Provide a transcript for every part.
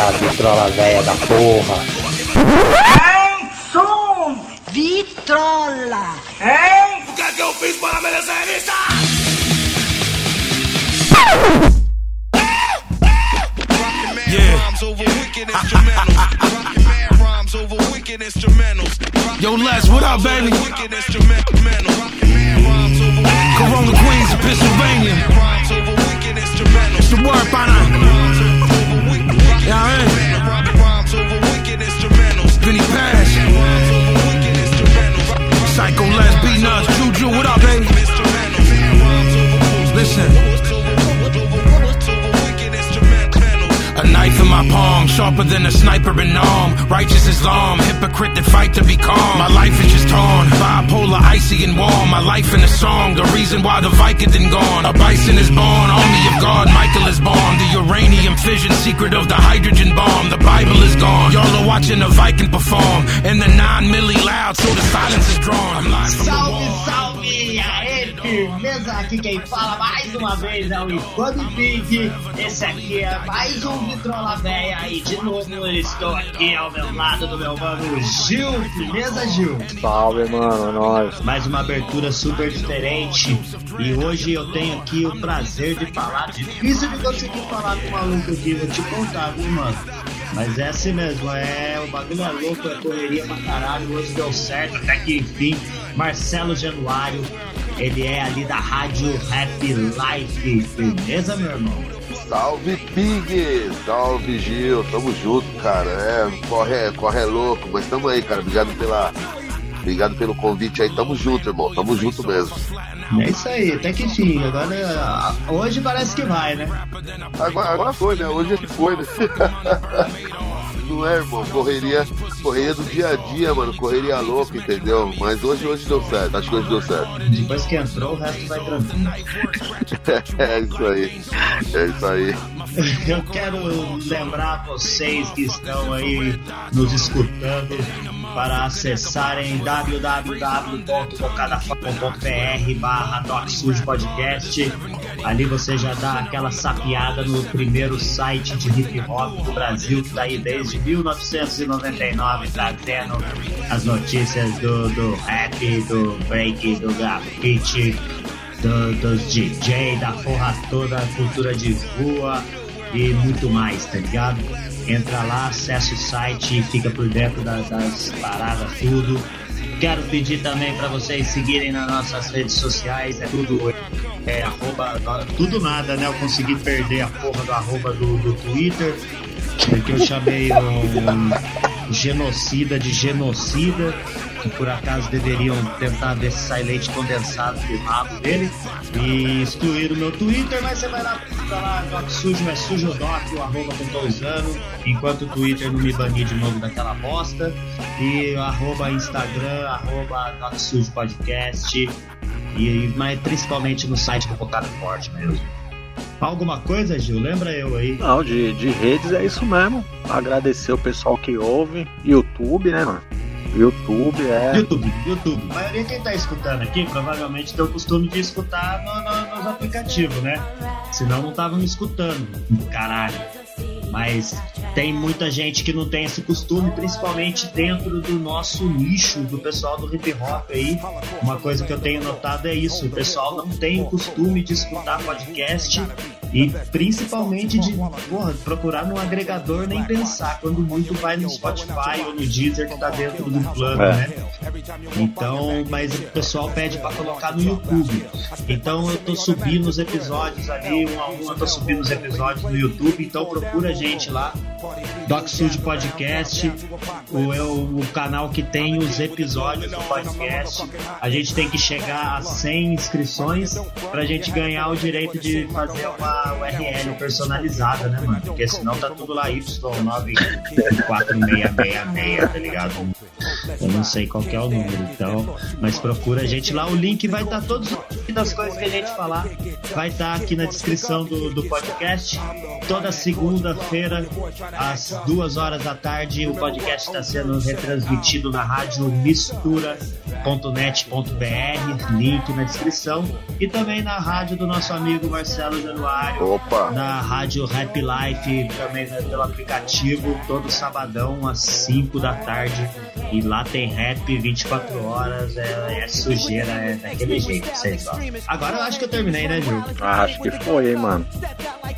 Eita, vitrola velha da porra. Hein, som! Vitrola! Hein? O que é que eu fiz para merecer isso? Yo, Les, what up, baby? Corona Queens of Pennsylvania. It's the word, partner. My palm, sharper than a sniper in arm. Righteous Islam, hypocrite that fight to be calm. My life is just torn, bipolar, icy and warm. My life in a song, the reason why the Vicodin gone. A bison is born, army of God, Michael is born. The uranium fission, secret of the hydrogen bomb. The Bible is gone. Y'all are watching a Viking perform, and the nine milli loud, so the silence is drawn. I'm live from the wall. Firmeza! Aqui quem fala mais uma vez é o Icone Big. Esse aqui é mais um Vitrola Véia. E de novo eu estou aqui ao meu lado do meu mano Gil. Firmeza, Gil? Salve, mano, nós. Mais uma abertura super diferente. E hoje eu tenho aqui o prazer de falar. Difícil de conseguir falar com o maluco aqui, vou te contar, viu, mano? Mas é assim mesmo, é. O bagulho é louco, é correria pra caralho. Hoje deu certo, até que enfim. Marcelo Januário, ele é ali da rádio Rap Life. Firmeza, meu irmão? Salve Pig! Salve Gil, tamo junto, cara. É, corre, corre é louco, mas tamo aí, cara. Obrigado pela. Obrigado pelo convite aí, tamo junto, irmão. Tamo junto mesmo. É isso aí, até que enfim. Agora, hoje parece que vai, né? Agora, agora foi, né? Hoje é que foi, né? Não é, irmão? Correria, correria do dia a dia, mano. Correria louca, entendeu? Mas hoje, hoje deu certo. Acho que hoje deu certo. Depois que entrou, o resto vai tranquilo. É isso aí. É isso aí. Eu quero lembrar vocês que estão aí nos escutando para acessarem www.bocadafa.br barra Podcast. Ali você já dá aquela sapiada no primeiro site de hip hop do Brasil que está aí desde 1999 trazendo as notícias do, do rap, do break, do grafite, do, dos DJ, da porra toda, cultura de rua e muito mais, tá ligado? Entra lá, acessa o site e fica por dentro das, das paradas, tudo. Quero pedir também para vocês seguirem nas nossas redes sociais, é tudo é arroba, tudo nada, né? Eu consegui perder a porra do arroba do, do Twitter, porque eu chamei um genocida de genocida, que por acaso deveriam tentar ver se sai leite condensado do rabo dele, e excluíram o meu Twitter, mas você vai lá, lá, Doc Sujo é sujo doc, o arroba com dois anos, enquanto o Twitter não me banir de novo daquela bosta, e arroba Instagram, arroba Doc Sujo Podcast, e, mas principalmente no site do Focado Forte mesmo. Alguma coisa, Gil? Lembra eu aí? Não, de, de redes é isso mesmo. Agradecer o pessoal que ouve. YouTube, né, mano? YouTube é. YouTube, YouTube. A maioria quem tá escutando aqui provavelmente tem o costume de escutar no, no, nos aplicativos, né? Senão não tava me escutando. Caralho. Mas tem muita gente que não tem esse costume, principalmente dentro do nosso nicho, do pessoal do hip hop aí. Uma coisa que eu tenho notado é isso: o pessoal não tem o costume de escutar podcast e principalmente de porra, procurar no agregador nem pensar, quando muito vai no Spotify ou no Deezer que tá dentro do plano, É. né? Então, mas o pessoal pede pra colocar no YouTube. Então eu tô subindo os episódios ali, um a um eu tô subindo os episódios no YouTube, então procura a gente lá. Doc Sud Podcast, o, é o, canal que tem os episódios do podcast. A gente tem que chegar a 100 inscrições pra gente ganhar o direito de fazer uma URL personalizada, né, mano? Porque senão tá tudo lá Y94666, tá ligado? Eu não sei qual é o número, então, mas procura a gente lá. O link vai estar todos os das coisas que a gente falar, vai estar aqui na descrição do, do podcast. Toda segunda-feira às duas horas da tarde. O podcast está sendo retransmitido na rádio mistura.net.br, link na descrição, e também na rádio do nosso amigo Marcelo Januário, Opa! na rádio Rap Life, também né, pelo aplicativo, todo sabadão às 5 da tarde. E lá tem rap 24 horas, é, é sujeira, é daquele jeito, vocês ó. Agora eu acho que eu terminei, né, Gil? Ah, acho que foi, hein, mano.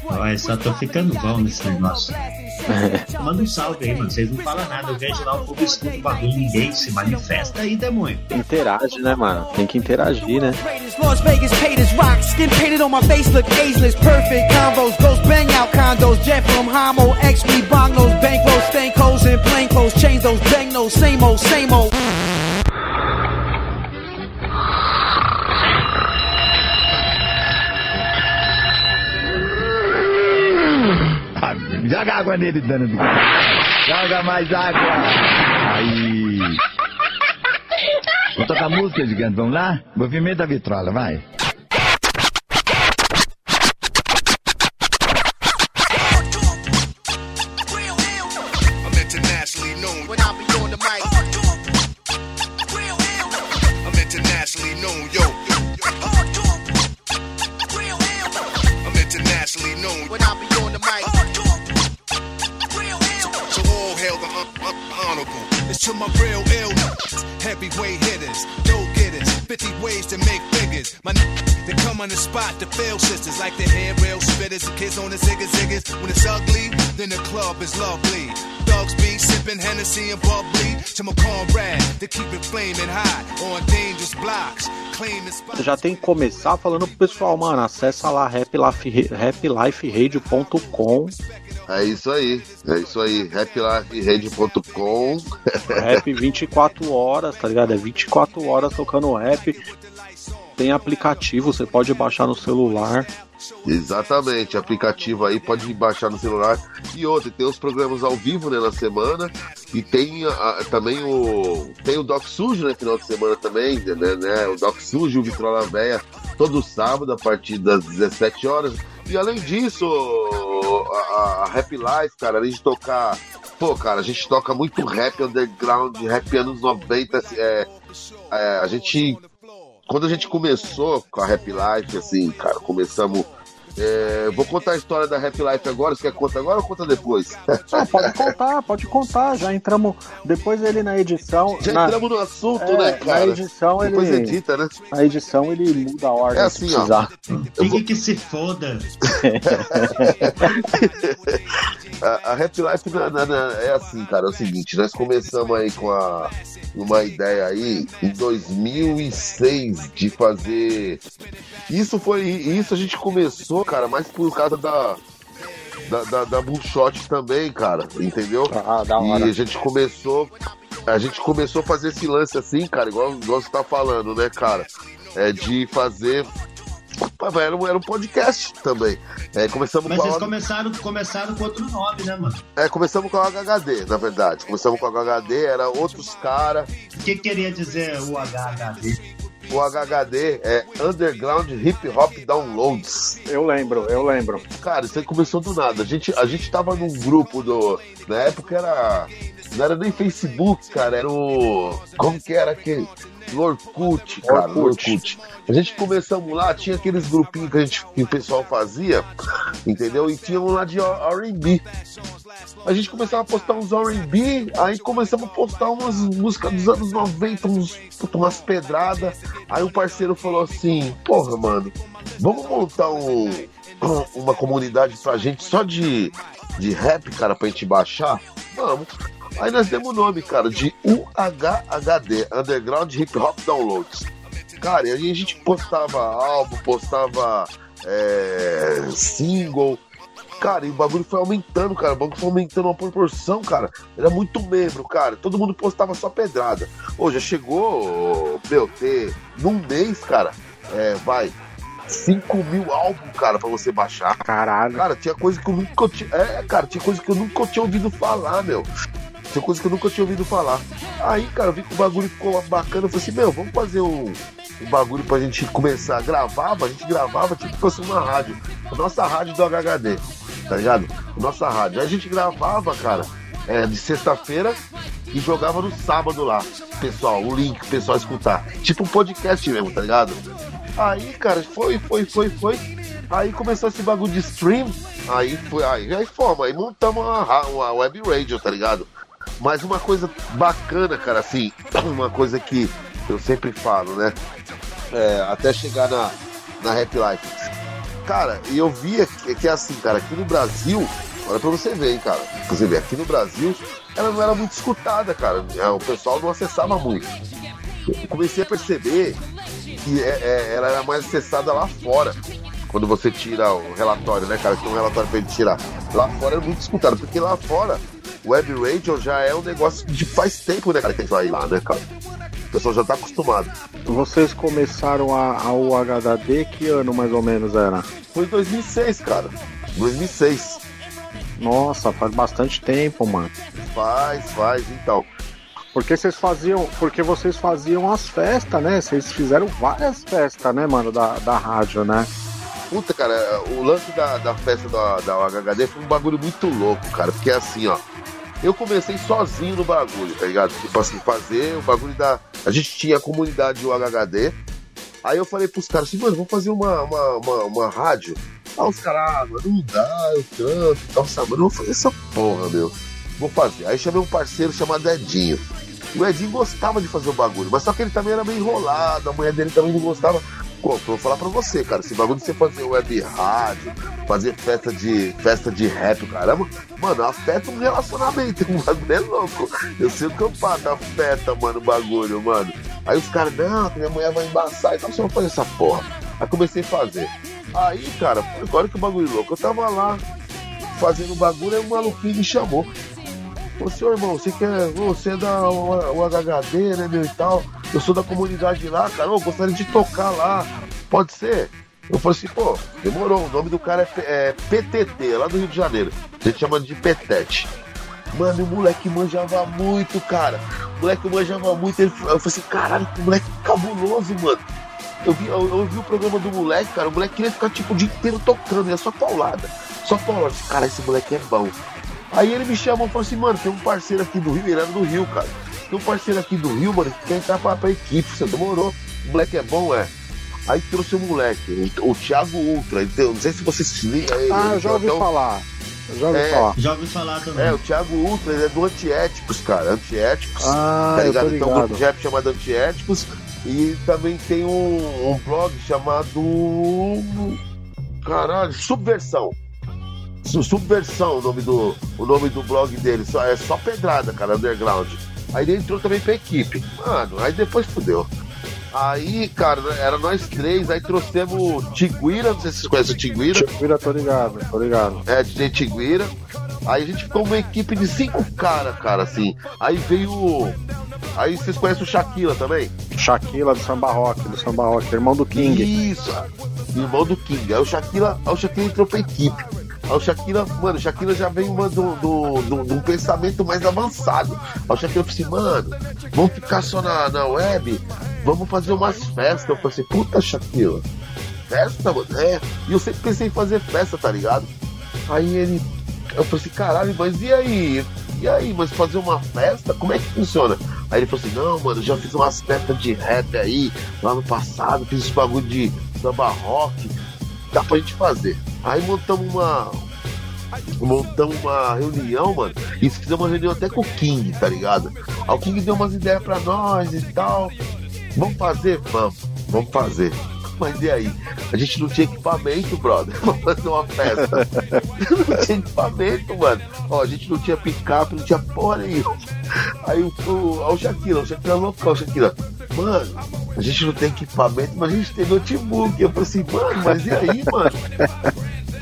Olha, só tô ficando bom nesse negócio. Manda um salve aí, mano. Vocês não falam nada. Eu vejo lá o povo escuta o bagulho, ninguém se manifesta aí, demônio. Interage, né, mano? Tem que interagir, né? Las Vegas paid as rock, skin painted on my face, look ageless. Perfect combos, ghost bang out condos, jet from Homo, X me bongos, bankrolls, stank holes, and plain clothes, change those bang no, same old, same old. Joga água nele, dano. Joga mais água. Aí. Vou tocar música, gigante. Vamos lá? Movimento a vitrola, vai. Heavyweight hitters, dope getters, 50 ways to make figures. My n- they come on the spot to fail sisters like the hair rail spitters, the kids on the ziggas ziggas. When it's ugly, then the club is lovely. Dogs be sipping Hennessy and bubbly to my comrade to keep it flaming hot on dangerous blocks. Você já tem que começar falando pro pessoal, mano, acessa lá rapliferadio.com, É isso aí, é isso aí. rapliferede.com. rap 24 horas, tá ligado? É 24 horas tocando rap. Tem aplicativo, você pode baixar no celular. Exatamente, aplicativo aí pode baixar no celular. E outro, tem os programas ao vivo né, na semana. E tem a- também o. Tem o Doc Sujo, né? Final de semana também, né? né, O Doc Sujo, o Vitrola Véia, todo sábado, a partir das 17 horas. E além disso, a- a Rap Life, cara, além de tocar. Pô, cara, a gente toca muito rap underground, rap anos 90. É, é, a gente quando a gente começou com a Rap Life, assim, cara, começamos. É, vou contar a história da Rap Life agora. Você quer contar agora ou conta depois? Ah, pode contar, pode contar. Já entramos. Depois ele na edição. Já na, entramos no assunto, é, né, na cara? edição Depois ele. edita, né? Na edição ele muda a ordem É se assim, ó. precisar. Fique que se foda. A, a Rap Life na- na- na- é assim, cara. É o seguinte, nós começamos aí com a, uma ideia aí em 2006 de fazer. Isso foi. Isso a gente começou, cara, mais por causa da. Da, da, da Bullshot também, cara, entendeu? Ah, da E hora. a gente começou. A gente começou a fazer esse lance assim, cara, igual, igual você tá falando, né, cara? É de fazer. Era um, era um podcast também. É, começamos Mas com vocês a, começaram, começaram com outro nome, né, mano? é, começamos com a HHD, na verdade. Começamos com a HHD, era outros caras. O que queria dizer o HHD? O HHD é Underground Hip Hop Downloads. Eu lembro, eu lembro. Cara, isso aí começou do nada. A gente, a gente tava num grupo do. Na época era. Não era nem Facebook, cara, era o. Como que era aquele? Lorkut, cara, Orkut. Lorkut. A gente começamos lá, tinha aqueles grupinhos que, a gente, que o pessoal fazia, entendeu? E tinha um lá de R&B. A gente começava a postar uns R&B, aí começamos a postar umas músicas dos anos 90, uns, umas pedradas. Aí o parceiro falou assim, porra, mano, vamos montar um, uma comunidade pra gente só de, de rap, cara, pra gente baixar? Vamos. Aí nós demos o nome, cara, de UHHD, Underground Hip Hop Downloads. Cara, e aí a gente postava álbum, postava é, single. Cara, e o bagulho foi aumentando, cara. O bagulho foi aumentando uma proporção, cara. Era muito membro, cara. Todo mundo postava só pedrada. Ô, já chegou, meu, ter num mês, cara, é, vai, 5 mil álbuns, cara, pra você baixar. Caralho. Cara, tinha coisa que eu nunca tinha. É, cara, tinha coisa que eu nunca tinha ouvido falar, meu. Tinha coisa que eu nunca tinha ouvido falar. Aí, cara, eu vi que o bagulho ficou bacana. Eu falei assim, meu, vamos fazer um, um bagulho pra gente começar. Gravava, a gente gravava tipo se fosse uma rádio. A nossa rádio do HHD. tá ligado? Nossa rádio. Aí a gente gravava, cara, é, de sexta-feira e jogava no sábado lá. Pessoal, o link, o pessoal escutar. Tipo um podcast mesmo, tá ligado? Aí, cara, foi, foi, foi, foi. Aí começou esse bagulho de stream. Aí foi, aí, aí fomos, aí montamos uma, uma web radio, tá ligado? Mas uma coisa bacana, cara, assim, uma coisa que eu sempre falo, né? É, até chegar na, na Happy Life. Cara, e eu via que, que é assim, cara, aqui no Brasil, olha pra você ver, hein, cara. Pra você aqui no Brasil, ela não era muito escutada, cara. É, o pessoal não acessava muito. Eu comecei a perceber que é, é, ela era mais acessada lá fora. Quando você tira o relatório, né, cara? Tem um relatório pra ele tirar. Lá fora é muito escutado, porque lá fora, web radio já é um negócio de faz tempo, né, cara? Que vai lá, né, cara? O pessoal já tá acostumado. Vocês começaram a, a UHD, que ano mais ou menos era? Foi em 2006, cara. 2006. Nossa, faz bastante tempo, mano. Faz, faz, então. Porque vocês faziam. Porque vocês faziam as festas, né? Vocês fizeram várias festas, né, mano, da, da rádio, né? Puta, cara, o lance da, da festa da, da UHD foi um bagulho muito louco, cara. Porque assim, ó. Eu comecei sozinho no bagulho, tá ligado? Tipo assim, fazer o bagulho da. A gente tinha a comunidade UHD. Aí eu falei pros caras assim, mano, vamos fazer uma, uma, uma, uma rádio. Aí os caras, ah, mano, não dá, eu canto, nossa, mano, eu vou fazer essa porra, meu. Vou fazer. Aí chamei um parceiro chamado Edinho. O Edinho gostava de fazer o bagulho, mas só que ele também era meio enrolado, a mulher dele também não gostava. Vou falar pra você, cara, esse bagulho de você fazer web rádio, fazer festa de festa de rap, caramba, mano, afeta um relacionamento, um bagulho é louco. Eu sei o que eu faço, afeta, mano, o bagulho, mano. Aí os caras, não, minha mulher vai embaçar, então você vai fazer essa porra. Aí comecei a fazer. Aí, cara, agora que o bagulho louco, eu tava lá fazendo o bagulho, aí o maluquinho me chamou. Ô seu irmão, você quer. Você é da o HHD, né, meu e tal? Eu sou da comunidade lá, cara. Eu gostaria de tocar lá. Pode ser? Eu falei assim, pô, demorou. O nome do cara é, é PTT, lá do Rio de Janeiro. A gente chama de Petete. Mano, o moleque manjava muito, cara. O moleque manjava muito. Ele, eu falei assim, caralho, que moleque cabuloso, mano. Eu vi, eu, eu vi o programa do moleque, cara. O moleque queria ficar tipo o dia inteiro tocando, é só paulada. Só paulada. Cara, esse moleque é bom. Aí ele me chamou e falou assim, mano, tem um parceiro aqui do Rio, ele era do Rio, cara. Tem um parceiro aqui do Rio, mano, que quer entrar pra, pra equipe. Você demorou. O moleque é bom, é. Aí trouxe o moleque, o, o Thiago Ultra. Então, não sei se você se liga. Ele, Ah, eu já ouvi então, falar. Eu já ouvi É. falar. Já ouvi falar também. É, o Thiago Ultra, ele é do Antiéticos, cara. Antiéticos. Ah, tá ligado? Então, um grupo de rap chamado Antiéticos. E também tem um, um blog chamado. Caralho, Subversão. Su- Subversão, o nome do, o nome do blog dele. Só, é só pedrada, cara, underground. Aí ele entrou também pra equipe. Mano, aí depois fudeu. Aí, cara, era nós três, aí trouxemos Tiguira, não sei se vocês conhecem o Tiguira. Tiguira, tô ligado, tô ligado. É, DJ Tiguira. Aí a gente ficou uma equipe de cinco caras, cara, assim. Aí veio. Aí vocês conhecem o Shaquila também? Shaquila do Samba Rock, do Samba Rock, irmão do King. Isso, irmão do King. Aí o Shaquila, aí o Shaquila entrou pra equipe. O Shaquila, mano, o Shaquila já vem uma do, do, do- de um pensamento mais avançado. O Shaquila falou assim, mano, vamos ficar só na, na web, vamos fazer umas festas. Eu falei assim, puta Shaquila, festa, mano? É. E eu sempre pensei em fazer festa, tá ligado? Aí ele, eu falei assim, caralho, mas e aí? E aí, mas fazer uma festa, como é que funciona? Aí ele falou assim, não, mano, já fiz umas festas de rap aí, lá no passado, fiz esse bagulho de samba rock, dá pra gente fazer. Aí montamos uma. Montamos uma reunião, mano, e fizemos uma reunião até com o King, tá ligado? Aí o King deu umas ideias pra nós e tal. Vamos fazer? Vamos, vamos fazer. Mas e aí? A gente não tinha equipamento, brother, pra fazer uma festa. não tinha equipamento, mano. Ó, a gente não tinha picape, não tinha porra nenhuma. Aí o, o, o Shakira, o Shakira loucão, o Shakira. Mano, a gente não tem equipamento, mas a gente tem notebook. Eu falei assim, mano, mas e aí, mano?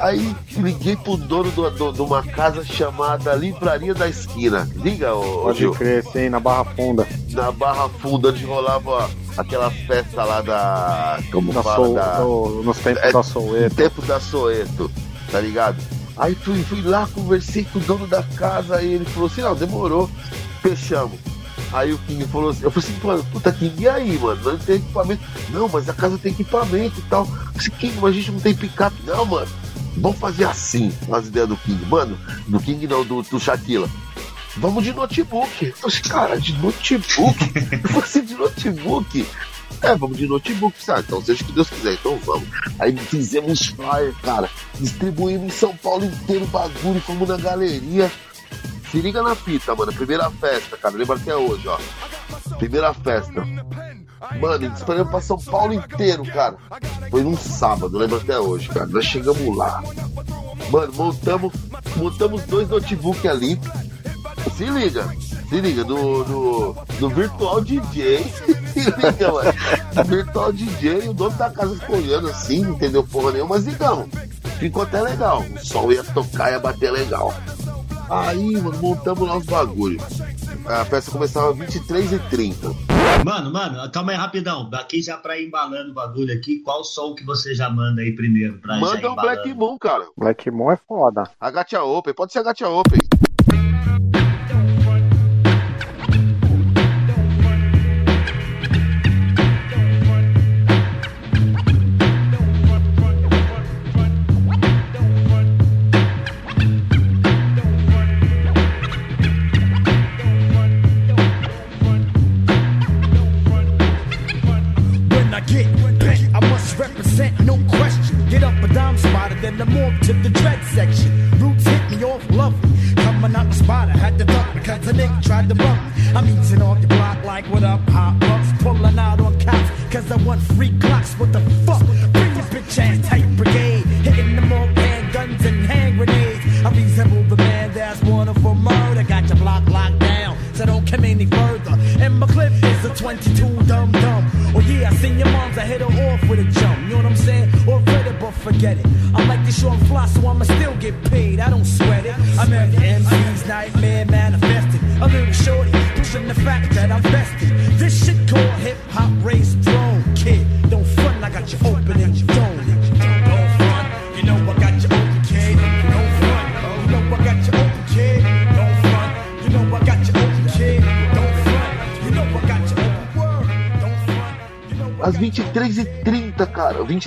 Aí liguei pro dono do- do- de uma casa chamada Livraria da Esquina. Liga, ô, Pode Gil crer, sim, na Barra Funda. na Barra Funda onde rolava aquela festa lá da. Como Da fala? Sou, da, do- nos tempos É, da no Soueto. tempo da Soeto, tá ligado? Aí fui, fui lá, conversei com o dono da casa, aí ele falou assim, não, demorou, fechamos. Aí o King falou assim, eu falei assim, mano, puta King, e aí, mano? Não tem equipamento. Não, mas a casa tem equipamento e tal. Eu falei, King, mas a gente não tem picape. Não, mano. Vamos fazer assim, as ideias do King. Mano, do King não, do, do Shaquilla. Vamos de notebook. Eu falei, cara, de notebook? Falei assim, de notebook? É, vamos de notebook, sabe? Então seja o que Deus quiser, então vamos. Aí fizemos flyer, cara. Distribuímos em São Paulo inteiro o bagulho, fomos na galeria. Se liga na fita, mano. Primeira festa, cara. Lembra até hoje, ó. Primeira festa. Mano, disparamos pra São Paulo inteiro, cara. Foi num sábado, lembro até hoje, cara. Nós chegamos lá. Mano, montamos, montamos dois notebooks ali. Se liga, se liga, no, no, no Virtual DJ. se liga, mano. No Virtual DJ, o dono da casa ficou olhando assim, não entendeu porra nenhuma, mas ligamos. Ficou até legal. O som ia tocar, ia bater legal. Aí, mano, montamos lá os bagulhos. A festa começava às 23h30. Mano, mano, calma aí rapidão. Aqui já pra ir embalando o bagulho aqui, qual som que você já manda aí primeiro? Pra Manda ir um Black? Moon, cara. Black Moon é foda. A Gacha Open, pode ser a Gacha Open. What the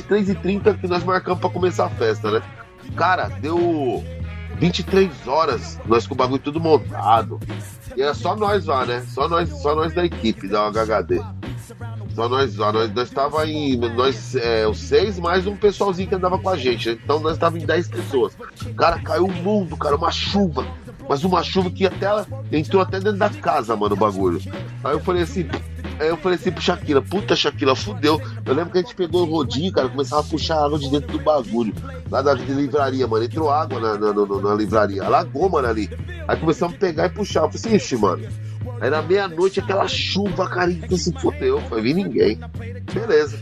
23h30 que nós marcamos pra começar a festa, né? Cara, deu 23 horas, nós com o bagulho tudo montado. E era só nós lá, né? Só nós, só nós da equipe da HHD. Só nós lá, nós, nós tava em. Nós, é, os seis mais um pessoalzinho que andava com a gente. né? Então nós tava em 10 pessoas. Cara, caiu o mundo, cara, uma chuva. Mas uma chuva que até ela entrou até dentro da casa, mano, o bagulho. Aí eu falei assim, Aí eu falei assim pro Shaquila, puta Shaquila, fudeu. Eu lembro que a gente pegou o rodinho, cara, começava a puxar água de dentro do bagulho. Lá da livraria, mano. Entrou água na, na, na, na livraria. Alagou, mano, ali. Aí começamos a pegar e puxar. Eu falei assim, ixi, mano. Aí na meia-noite aquela chuva, cara, e se fudeu. Foi vir ninguém. Beleza.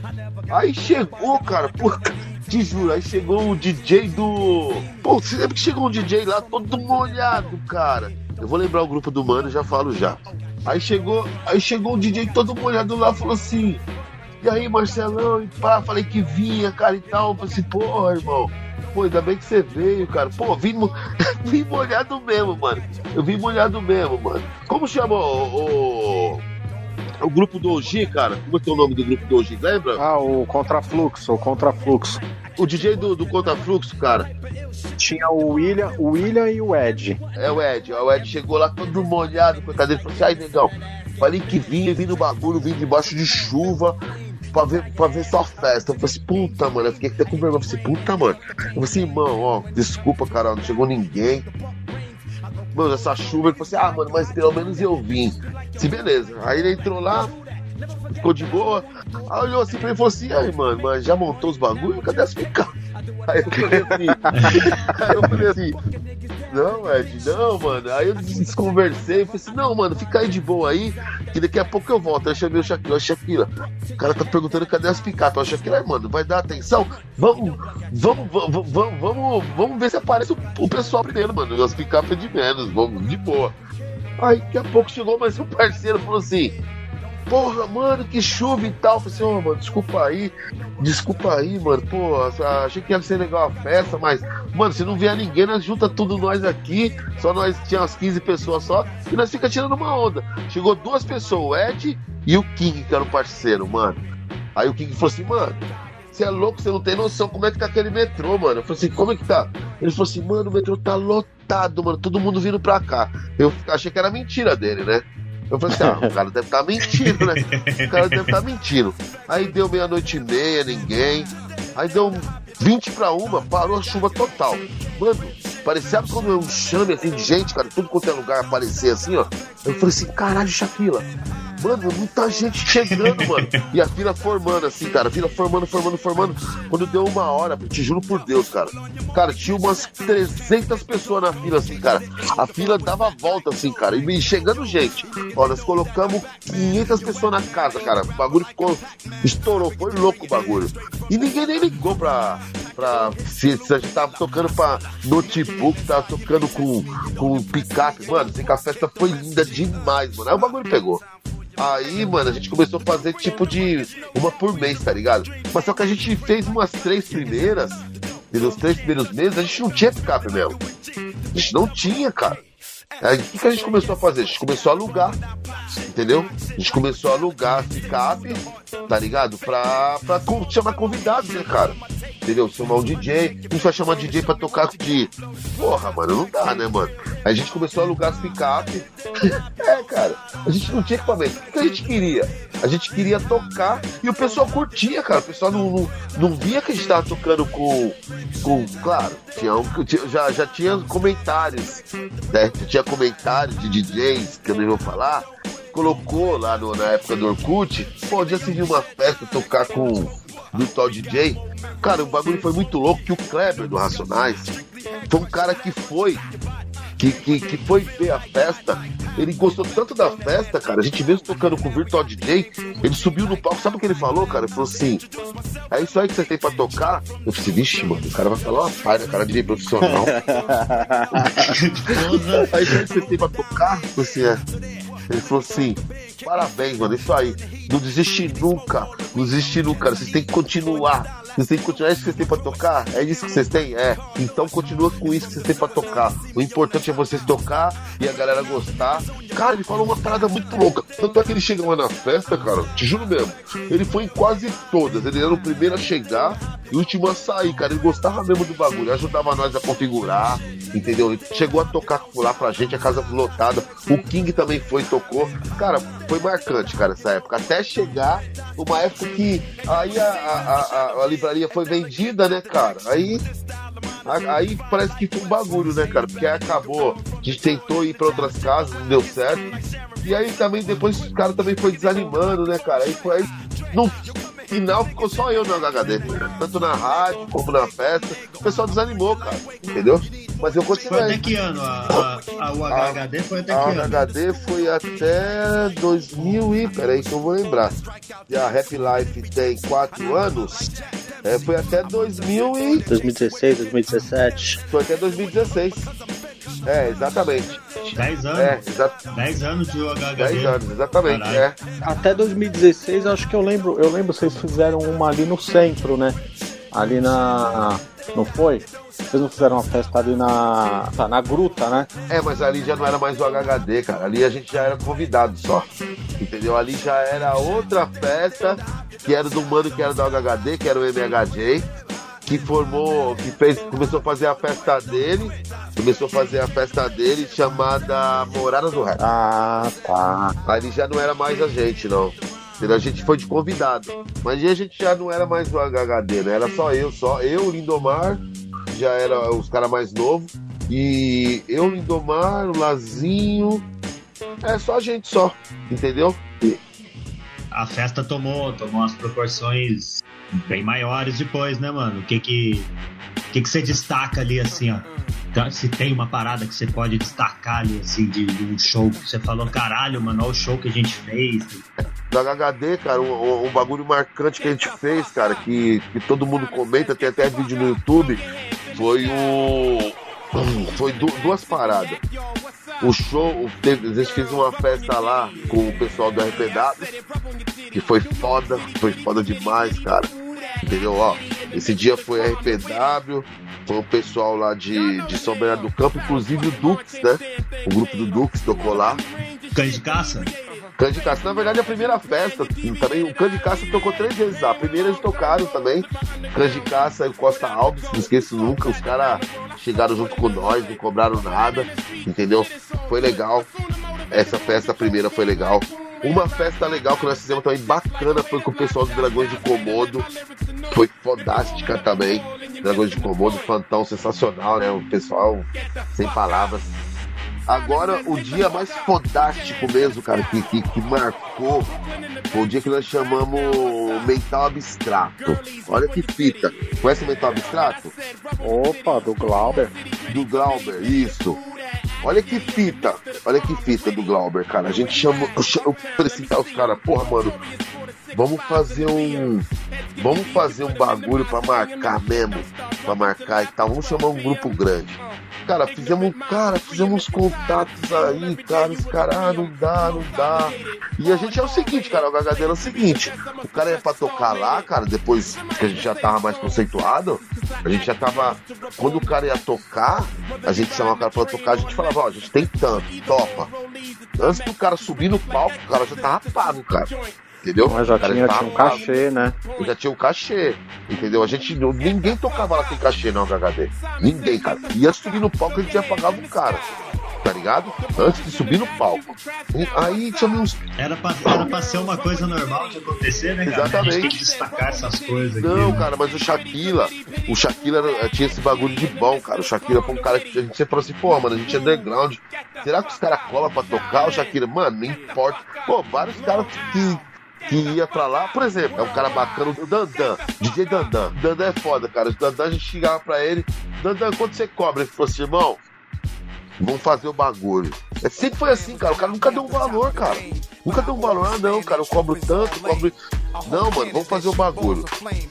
Aí chegou, cara, puta. Te juro, aí chegou o DJ do. Pô, você lembra que chegou um DJ lá todo molhado, cara? Eu vou lembrar o grupo do mano, já falo já. Aí chegou, aí chegou o DJ todo molhado lá, falou assim: E aí, Marcelão, e pá, falei que vinha, cara, e tal. Eu falei assim, porra, irmão. Pô, ainda bem que você veio, cara. Pô, vim, vim molhado mesmo, mano. Eu vim molhado mesmo, mano. Como chama o, o, o grupo do OG, cara? Como é que é o nome do grupo do OG, lembra? Ah, o Contrafluxo, o Contrafluxo. O DJ do, do Contrafluxo, cara. Tinha o William, o William e o Ed. É o Ed. O Ed chegou lá todo molhado com a cadeira e falou assim: ai, negão, falei que vinha, vim no bagulho, vim debaixo de chuva pra ver, pra ver sua festa. Eu falei assim: puta, mano, eu fiquei até com vergonha. Eu falei assim: puta, mano. Eu falei assim: irmão, ó, desculpa, cara, não chegou ninguém. Mano, essa chuva, ele falou assim: ah, mano, mas pelo menos eu vim. Se beleza. Aí ele entrou lá, ficou de boa. Aí olhou assim pra ele e falou assim: aí, mano, mas já montou os bagulhos? Cadê as picas? Aí eu falei assim, aí eu falei assim, não, Ed, não, mano. Aí eu desconversei, falei assim, não, mano, fica aí de boa aí, que daqui a pouco eu volto. Aí eu chamei o Shakira, Shakira, o cara tá perguntando cadê as picapes. Eu Shakira, "Ai, mano, vai dar atenção? Vamos, vamos, vamos, vamos, vamos, ver se aparece o, o pessoal primeiro, mano. As picapes é de menos, vamos, de boa. Aí daqui a pouco chegou mais um parceiro falou assim. Porra, mano, que chuva e tal. Eu Falei assim, ô, mano, desculpa aí. Desculpa aí, mano. Pô, achei que ia ser legal a festa, mas, mano, se não vier ninguém, nós junta tudo nós aqui. Só nós tinha umas 15 pessoas só. E nós fica tirando uma onda. Chegou duas pessoas, o Ed e o King, que era o parceiro, mano. Aí o King falou assim, mano, você é louco, você não tem noção como é que tá aquele metrô, mano. Eu falei assim, como é que tá? Ele falou assim, mano, o metrô tá lotado, mano, todo mundo vindo pra cá. Eu achei que era mentira dele, né? Eu falei assim, ah, o cara deve estar tá mentindo, né? O cara deve estar tá mentindo. Aí deu meia-noite e meia, ninguém. Aí deu 20 para uma, parou a chuva total. Mano, parecia como um chame assim de gente, cara, tudo quanto é lugar aparecer assim, ó. Eu falei assim, caralho, Shakila, Mano, muita gente chegando, mano. E a fila formando, assim, cara. A fila formando, formando, formando. Quando deu uma hora, te juro por Deus, cara. Cara, tinha umas 300 pessoas na fila, assim, cara. A fila dava volta, assim, cara. E chegando gente. Ó, nós colocamos 500 pessoas na casa, cara. O bagulho ficou. Estourou, foi louco o bagulho. E ninguém nem ligou pra. pra se, se a gente tava tocando pra notebook, tava tocando com, com picape. Mano, assim, a festa foi linda demais, mano. Aí o bagulho pegou. Aí, mano, a gente começou a fazer tipo de uma por mês, tá ligado? Mas só que a gente fez umas três primeiras, e nos três primeiros meses a gente não tinha picape mesmo. A gente não tinha, cara. Aí o que, a gente começou a fazer? A gente começou a alugar, entendeu? A gente começou a alugar picape, tá ligado? Pra, pra chamar convidados, né, cara? entendeu? Chamar um DJ, a gente vai chamar DJ pra tocar de. Porra, mano, não dá, né, mano? Aí a gente começou a alugar as picape. é, cara, a gente não tinha equipamento. O que a gente queria? A gente queria tocar e o pessoal curtia, cara. O pessoal não, não, não via que a gente tava tocando com. com claro, tinha um, já, já tinha comentários, né? Tinha comentários de DJs, que eu nem vou falar colocou lá no, na época do Orkut, podia se vir uma festa tocar com virtual DJ. Cara, o bagulho foi muito louco que o Kleber do Racionais foi um cara que foi que, que, que foi ver a festa, ele gostou tanto da festa, cara. A gente mesmo tocando com o Virtual DJ, ele subiu no palco, sabe o que ele falou, cara? Ele falou assim: é isso aí que você tem pra tocar? Eu falei, vixe, mano, o cara vai falar uma né? Cara de profissional. aí isso aí que você tem pra tocar? Eu falei assim, é. Ele falou assim: parabéns, mano, isso aí. Não desiste nunca. Não desiste nunca. Vocês têm que continuar. Vocês têm que continuar. Isso que vocês têm pra tocar? É isso que vocês têm? É. Então continua com isso que vocês têm pra tocar. O importante é vocês tocar e a galera gostar. Cara, ele falou uma parada muito louca. Tanto é que ele chegou lá na festa, cara, te juro mesmo. Ele foi em quase todas. Ele era o primeiro a chegar e o último a sair, cara. Ele gostava mesmo do bagulho. Ajudava nós a configurar, entendeu? Ele chegou a tocar lá pra gente, a casa lotada. O King também foi, tocou. Cara, foi marcante, cara, essa época. Até chegar uma época que aí a, a, a, a livraria foi vendida, né, cara? Aí Aí parece que foi um bagulho, né, cara? Porque aí acabou, a gente tentou ir para outras casas, não deu certo. E aí também depois o cara também foi desanimando, né, cara? Aí foi aí. Não, final ficou só eu no HD. Tanto na rádio como na festa. O pessoal desanimou, cara. Entendeu? Mas eu continuei. Foi até que ano? A, a, a o HHD foi até a que ano? A HHD foi até 2000 e... Peraí que eu vou lembrar. E a Happy Life tem 4 anos. É, foi até 2000 e... 2016, 2017. Foi até 2016. É, exatamente. 10 anos? É, exa 10 anos de UHHD. 10 anos, exatamente. É. Até 2016, acho que eu lembro, eu lembro vocês fizeram uma ali no centro, né? Ali na. Não foi? Vocês não fizeram uma festa ali na. Tá, na gruta, né? É, mas ali já não era mais o HHD, cara. Ali a gente já era convidado só. Entendeu? Ali já era outra festa, que era do mano que era do HHD, que era o MHJ que formou, que fez, começou a fazer a festa dele, começou a fazer a festa dele chamada Morada do Rap. Ah, tá. Aí já não era mais a gente, não. A gente foi de convidado. Mas a gente já não era mais o HHD, né? Era só eu, só eu, o Lindomar, já era os caras mais novos. E eu, o Lindomar, o Lazinho. É só a gente só, entendeu? A festa tomou, tomou as proporções bem maiores depois, né, mano? O que que, que que você destaca ali, assim, ó? Então, se tem uma parada que você pode destacar ali, assim, de, de um show que você falou, caralho, mano, olha o show que a gente fez. Do HHD, cara, um, um, bagulho marcante que a gente fez, cara, que, que todo mundo comenta, tem até vídeo no YouTube, foi o. Foi duas paradas. O show, a gente fez uma festa lá com o pessoal do RPW, que foi foda, foi foda demais, cara. Entendeu? Ó, esse dia foi RPW, foi o pessoal lá de, de São Bernardo do Campo, inclusive o Dux, né? O grupo do Dux tocou lá. Cães de caça? Candicaça, na verdade, a primeira festa, também o Candicaça tocou três vezes. A primeira eles tocaram também. Candicaça e o Costa Alves, não esqueço nunca. Os caras chegaram junto com nós, não cobraram nada, entendeu? Foi legal. Essa festa primeira foi legal. Uma festa legal que nós fizemos também bacana foi com o pessoal do Dragões de Komodo. Foi fodástica também. Dragões de Komodo, fantão sensacional, né? O pessoal sem palavras. Agora, o dia mais fodástico mesmo, cara, que, que, que marcou, foi o dia que nós chamamos Mental Abstrato. Olha que fita. Conhece o Mental Abstrato? Opa, do Glauber. Do Glauber, isso. Olha que fita, olha que fita do Glauber, cara. A gente chamou, eu, tá, os caras, porra, mano, vamos fazer um. Vamos fazer um bagulho pra marcar mesmo. Pra marcar e tal. Vamos chamar um grupo grande. Cara, fizemos, cara, fizemos contatos aí, cara, os caras, ah, não dá, não dá. E a gente é o seguinte, cara, o HDL é o seguinte, o cara ia pra tocar lá, cara, depois que a gente já tava mais conceituado, a gente já tava. Quando o cara ia tocar, a gente chamava o cara pra tocar, a gente falava, ó, a gente tem tanto, topa. Antes do cara subir no palco, o cara já tava pago, cara. Entendeu? Mas já tinha, tinha um cachê, né? Já tinha um cachê, entendeu? A gente, ninguém tocava lá sem cachê não, HHD. Ninguém, cara. Ia subir no palco, a gente ia pagar um cara tá ligado? Antes de subir no palco. E aí tinha uns. Era pra, era pra ser uma coisa normal de acontecer, né, cara? Exatamente. A gente tem que destacar essas coisas aqui. Não, né? cara, mas o Shakira, o Shakira tinha esse bagulho de bom, cara. O Shakira foi um cara que a gente sempre falou assim, pô, mano, a gente é underground. Será que os caras colam pra tocar o Shakira? Mano, não importa. Pô, vários caras que que ia pra lá, por exemplo, é um cara bacana, o Dandan, DJ Dandan. Dandan é foda, cara. O Dandan a gente chegava pra ele, Dandan, quanto você cobra? Ele falou assim, irmão, vamos fazer o bagulho. É, sempre foi assim, cara. O cara nunca deu um valor, cara. Nunca deu um valor. Ah, não, cara, eu cobro tanto, cobro. Não, mano, vamos fazer o bagulho.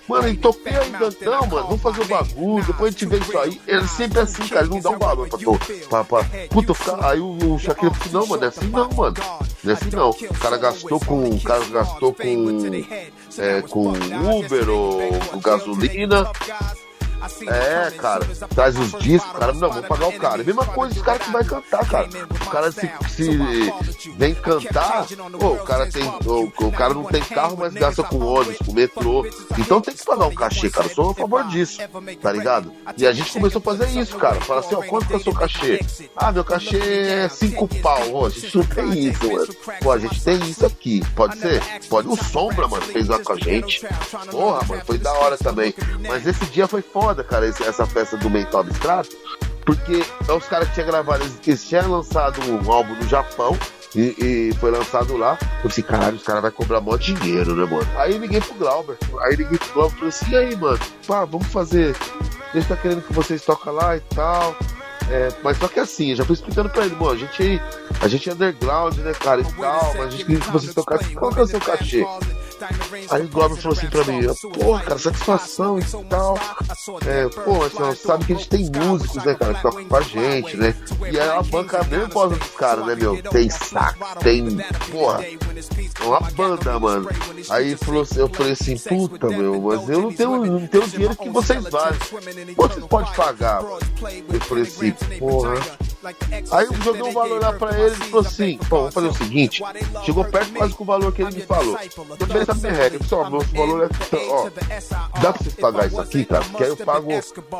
Mano, ele topei ainda. Não, mano, vamos fazer o bagulho. Depois a gente vê isso aí. Ele sempre é assim, cara. Ele não dá um valor pra tu. Pra, pra... Puta, ficar... aí o, o Shakira falou não, mano, é assim não, mano. Não é assim não. O cara gastou com. O cara gastou com. É, com Uber ou com gasolina. É, cara, traz os discos, cara, não, vou pagar o cara. Mesma coisa, os caras que vai cantar, cara. O cara se, se vem cantar, pô, o cara tem. O, o, cara não tem carro, mas gasta com ônibus, com metrô. Então tem que pagar um cachê, cara. Eu sou a favor disso, tá ligado? E a gente começou a fazer isso, cara. Fala assim, ó, quanto que é o seu cachê? Ah, meu cachê é cinco pau. Ô, a gente não tem isso, mano. Pô, a gente tem isso aqui. Pode ser? Pode. O Sombra, mano, fez lá com a gente. Porra, mano, foi da hora também. Mas esse dia foi foda foda, cara, essa festa do Mental Abstrato, porque é os caras que tinham gravado, eles, eles tinham lançado um álbum no Japão, e, e, foi lançado lá. Eu falei, caralho, os caras vão cobrar mó dinheiro, né, mano? Aí liguei pro Glauber. Aí liguei pro Glauber e falei assim, e aí, mano? Pá, vamos fazer. Ele tá querendo que vocês toquem lá e tal. É, mas só que assim, eu já fui explicando pra ele, mano, a gente, a gente é underground, né, cara, e tal, mas a gente queria que vocês tocassem. Qual que é o seu cachê? Aí o Glauber falou assim pra mim, porra, cara, satisfação e tal. É, pô, assim, sabe que a gente tem músicos, né, cara, que tocam com a gente, né? E aí a banca mesmo gosta dos caras, né, meu? Tem saco, tem. Porra, é uma banda, mano. Aí falou assim, eu falei assim, puta, meu, mas eu não tenho, não tenho dinheiro que vocês valem. Vocês podem pagar. Eu falei assim, porra. Aí eu joguei um valor lá pra ele e falou assim: pô, vamos fazer o seguinte. Chegou perto quase com o valor que ele me falou. Eu falei essa merreca. Eu falei, ó, meu valor é. Ó, dá pra vocês pagar isso aqui, cara? Porque aí eu pago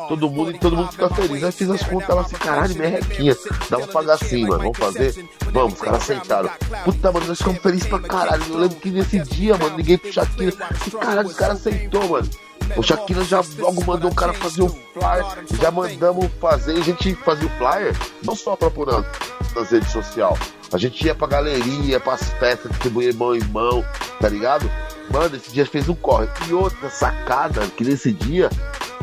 todo mundo e todo mundo fica feliz. Aí fiz as contas lá assim, caralho, merrequinha. Dá pra pagar assim, mano. Vamos fazer? Vamos, os caras aceitaram. Puta, mano, nós ficamos felizes pra caralho. Eu lembro que nesse dia, mano, ninguém pro Shakira. Que caralho, os caras aceitou, mano. O Shakira já logo mandou o cara fazer o flyer, já mandamos fazer, a gente fazia o flyer, não só procurando nas redes sociais. A gente ia pra galeria, pras festas, distribuir mão em mão, tá ligado? Mano, esse dia fez um corre. E outra sacada, que nesse dia,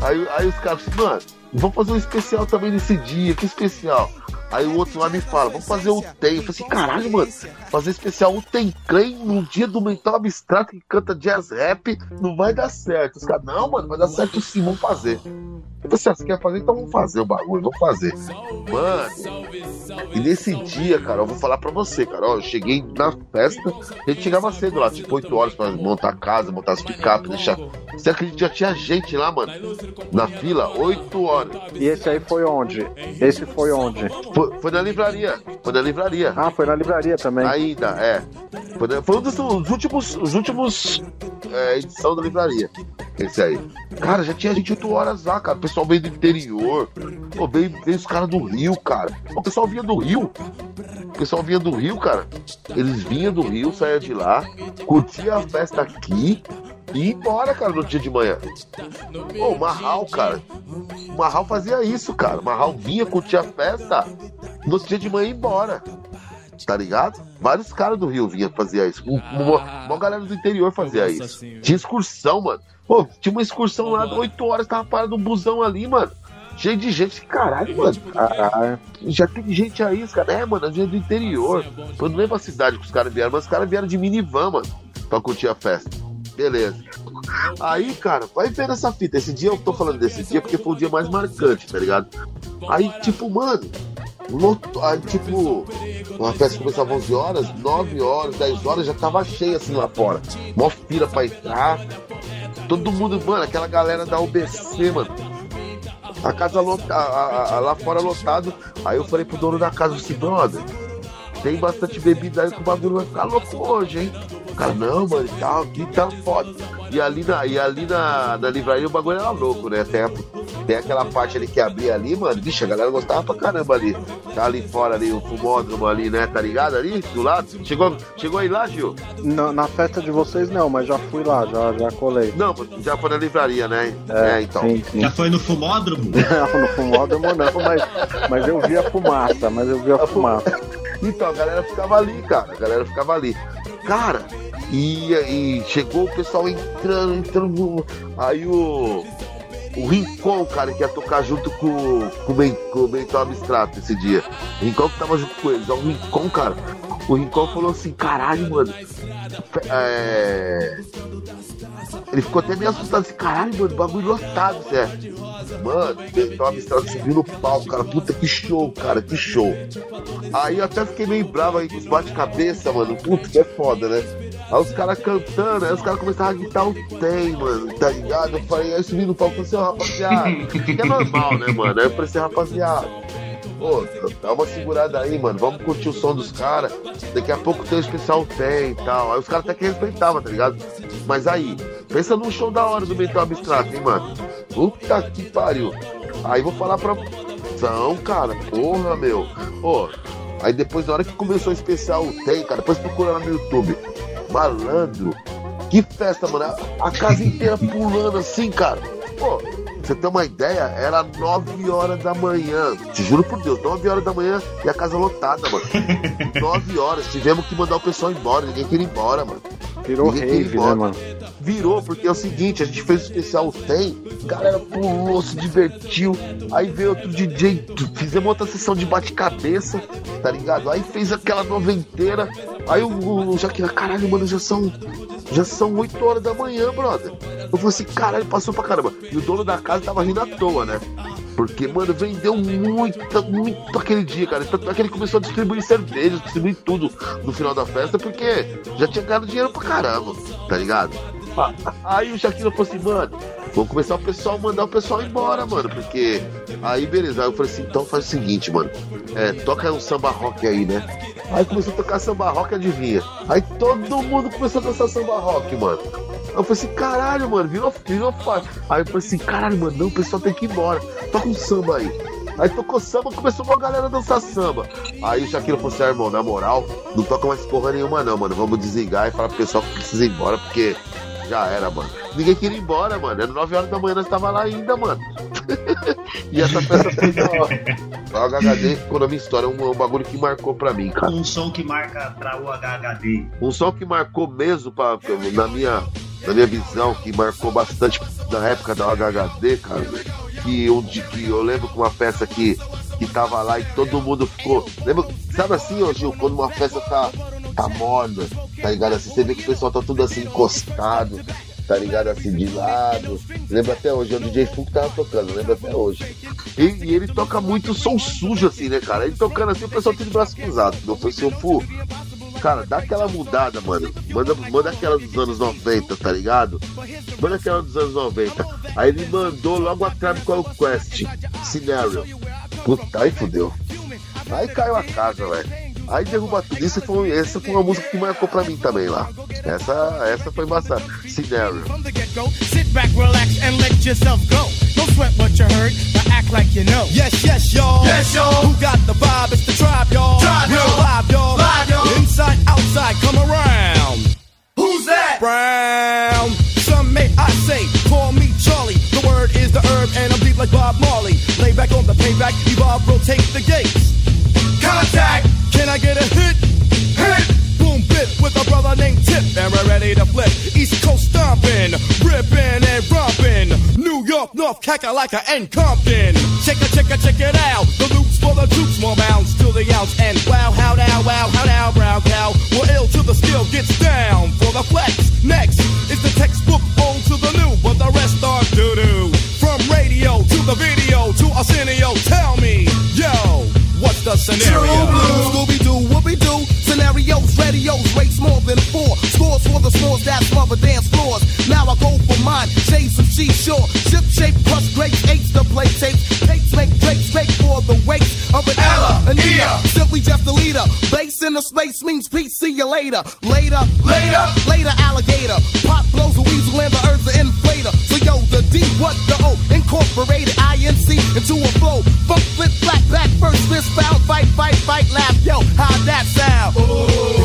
aí, aí os caras, mano, vamos fazer um especial também nesse dia, que especial? Aí o outro lá me fala, vamos fazer o Tem. Eu falei assim, caralho, mano, fazer especial o Tem Crem no dia do mental abstrato que canta jazz rap, não vai dar certo. Os caras, não, mano, vai dar certo sim, vamos fazer. Falei assim, você quer fazer? Então vamos fazer o bagulho, vamos fazer. Mano, e nesse dia, cara, eu vou falar pra você, cara, ó, eu cheguei na festa, a gente chegava cedo lá, tipo 8 horas pra montar a casa, montar as picapes, deixar. Você acredita que já tinha gente lá, mano? Na fila, 8 horas. E esse aí foi onde? Esse foi onde? Foi, foi na livraria. Foi na livraria. Ah, foi na livraria também. Ainda, é. Foi, na- foi um dos, últimos, os últimos é, edição da livraria. Esse aí. Cara, já tinha gente 8 horas lá, cara. Pessoal veio do interior. Pô, veio, veio os caras do Rio, cara. O pessoal vinha do Rio. O pessoal vinha do Rio, cara. Eles vinham do Rio, saíam de lá, curtia a festa aqui e ia embora, cara, no dia de manhã. Pô, o Marral, cara. O Marral fazia isso, cara. O Marral vinha, curtia a festa, no dia de manhã ia embora. Tá ligado? Vários caras do Rio vinham fazer isso. Um- Uma, uma galera do interior fazia isso. Tinha excursão, mano. Pô, tinha uma excursão lá, 8 horas, tava parado um busão ali, mano. Cheio de gente. Caralho, mano. Caralho. Já tem gente aí, os caras. É, mano, a gente é do interior. Eu não lembro a cidade que os caras vieram, mas os caras vieram de minivan, mano, pra curtir a festa. Beleza. Aí, cara, vai ver essa fita. Esse dia eu tô falando desse dia porque foi o dia mais marcante, tá ligado? Aí, tipo, mano, loto- tipo, uma festa começava 11 horas, 9 horas, 10 horas, já tava cheia assim lá fora. Mó fila pra entrar. Todo mundo, mano, aquela galera da UBC, mano. A casa a- a- a- lá fora lotado. Aí eu falei pro dono da casa assim, brother, tem bastante bebida aí que o bagulho vai ficar louco hoje, hein? O cara, não, mano, tal, aqui tá foda. E ali na, e ali na, na livraria o bagulho era louco, né? Tem, a- tem aquela parte ali que abria ali, mano. Vixe, a galera gostava pra caramba ali. Tá ali fora ali, o fumódromo ali, né? Tá ligado? Ali, do lado. Chegou, chegou aí lá, Gil? Na, na festa de vocês não, mas já fui lá, já, já colei. Não, já foi na livraria, né? É, então. Sim, sim. Já foi no fumódromo? Não, no fumódromo não, mas, mas eu vi a fumaça, mas eu vi a fumaça. Então, a galera ficava ali, cara. A galera ficava ali. Cara, e, e chegou o pessoal entrando, entrando. no- Aí o. O Rincon, cara, que ia tocar junto com, com, o com o Mental Abstrato esse dia. O Rincon que tava junto com eles. Ó, O Rincon, cara. O Rincon falou assim: caralho, mano. É. Ele ficou até meio assustado assim, caralho, mano, bagulho lotado, Zé. Mano, Mental Abstrato subiu no palco, cara. Puta que show, cara, que show. Aí eu até fiquei meio bravo aí com os bate-cabeça, mano. Puta que é foda, né? Aí os caras cantando, aí os caras começaram a gritar o tem, mano, tá ligado? Eu falei, aí eu subi no palco e falei assim, rapaziada, que é normal, né, mano? Aí eu falei assim, rapaziada, pô, dá uma segurada aí, mano, vamos curtir o som dos caras, daqui a pouco tem o especial tem e tal. Aí os caras até que respeitavam, tá ligado? Mas aí, pensa num show da hora do Mental Abstrato, hein, mano? Puta que pariu. Aí vou falar pra. São, cara, porra, meu. Pô, aí depois, na hora que começou o especial, tem, cara, depois procura lá no YouTube. Malandro. Que festa, mano. A, casa inteira pulando assim, cara. Pô, pra você ter uma ideia, era 9 horas da manhã. Te juro por Deus, 9 horas da manhã e a casa lotada, mano. 9 horas. Tivemos que mandar o pessoal embora. Ninguém queria ir embora, mano. Virou Ninguém rave, né, embora. mano? Virou, porque é o seguinte, a gente fez o especial Tem, galera pulou, se divertiu. Aí veio outro DJ, fizemos outra sessão de bate-cabeça, tá ligado? Aí fez aquela noventeira. Aí o, o Jaquina, caralho, mano, já são. Já são 8 horas da manhã, brother. Eu falei assim, caralho, passou pra caramba. E o dono da casa tava rindo à toa, né? Porque, mano, vendeu muito, muito aquele dia, cara. Tanto é que ele começou a distribuir cervejas, distribuir tudo no final da festa, porque já tinha ganhado dinheiro pra caramba, tá ligado? Aí o Shaquille falou assim, mano, vamos começar o pessoal, mandar o pessoal embora, mano, porque. Aí, beleza. Aí eu falei assim, então faz o seguinte, mano. É, toca um samba rock aí, né? Aí começou a tocar samba rock, adivinha? Aí todo mundo começou a dançar samba rock, mano. Eu falei assim, caralho, mano, virou, virou fácil. Aí eu falei assim, caralho, mano, não, o pessoal tem que ir embora. Toca um samba aí. Aí tocou samba, começou uma galera a dançar samba. Aí o Shakira falou assim, ah, irmão, na moral, não toca mais porra nenhuma não, mano. Vamos desligar e falar pro pessoal que precisa ir embora, porque já era, mano. Ninguém queria ir embora, mano. Era 9 horas da manhã, nós tava lá ainda, mano. e essa festa foi da hora. O HHD ficou na minha história, um, um bagulho que marcou pra mim, cara. Um som que marca pra o HHD. Um som que marcou mesmo, pra, na, minha, na minha visão, que marcou bastante na época da HHD, cara, que, um, de, que eu lembro que uma festa que, que tava lá e todo mundo ficou. Lembra, sabe assim, ô Gil, quando uma festa tá, tá morna, tá ligado? Assim, você vê que o pessoal tá tudo assim encostado. tá ligado? Assim, de lado. Lembra até hoje, o DJ Fu que tava tocando, lembra até hoje. E, e, ele toca muito som sujo, assim, né, cara? Ele tocando assim, o pessoal tem de braço cruzado. Não foi seu Fu. Cara, dá aquela mudada, mano. Manda, manda aquela dos anos 90, tá ligado? Manda aquela dos anos 90. Aí ele mandou logo atrás do o Quest, Scenario. Puta, aí fudeu. Aí caiu a casa, velho. Aí derruba tudo. Isso foi, essa foi uma música que marcou pra mim também lá. Essa, essa foi embaçada. Scenario. Sit back, relax and let yourself go. Don't sweat what you heard, but act like you know. Yes, yes, y'all. Yes, y'all. Who got the vibe? It's the tribe, y'all. Tribe, y'all. Live, y'all. Live, y'all. Inside, outside, come around. Who's that? Brown. Some may I say, call me Charlie. The word is the herb, and I'm deep like Bob Marley. Lay back on the payback, evolve, rotate the gates. Contact. Can I get a hit? Hit! Boom bit with a brother named Tip, and we're ready to flip. East Coast stomping, ripping and romping. New York, North Kakalaka and Compton. Check it, check it, check it out. The loops for the troops, more bounds to the ounce. And wow, how now, wow, how now, brown cow. We're ill to the skill, gets down for the flex. Next is the textbook old to the new, but the rest are doo doo. From radio to the video to Arsenio, tell me, the scenario? Scooby Doo, Whoopi Doo. Scenarios, radios, race more than four. Scores for the scores that smother dance floors. Now I go for mine, of seashore. Ship shape plus grapes, eights to play tapes. Tapes make drapes straight for the weight of an Ella, Anita. Simply just a leader. Base in the space means peace. See you later. Later, later, later, alligator. Pop blows a weasel and the earth's an inflator. So yo, the D, what the O? Incorporated INC into a flow. Funk, flip, flat, back, first fist found, fight, fight, fight, laugh. Yo, how that sound? Ooh.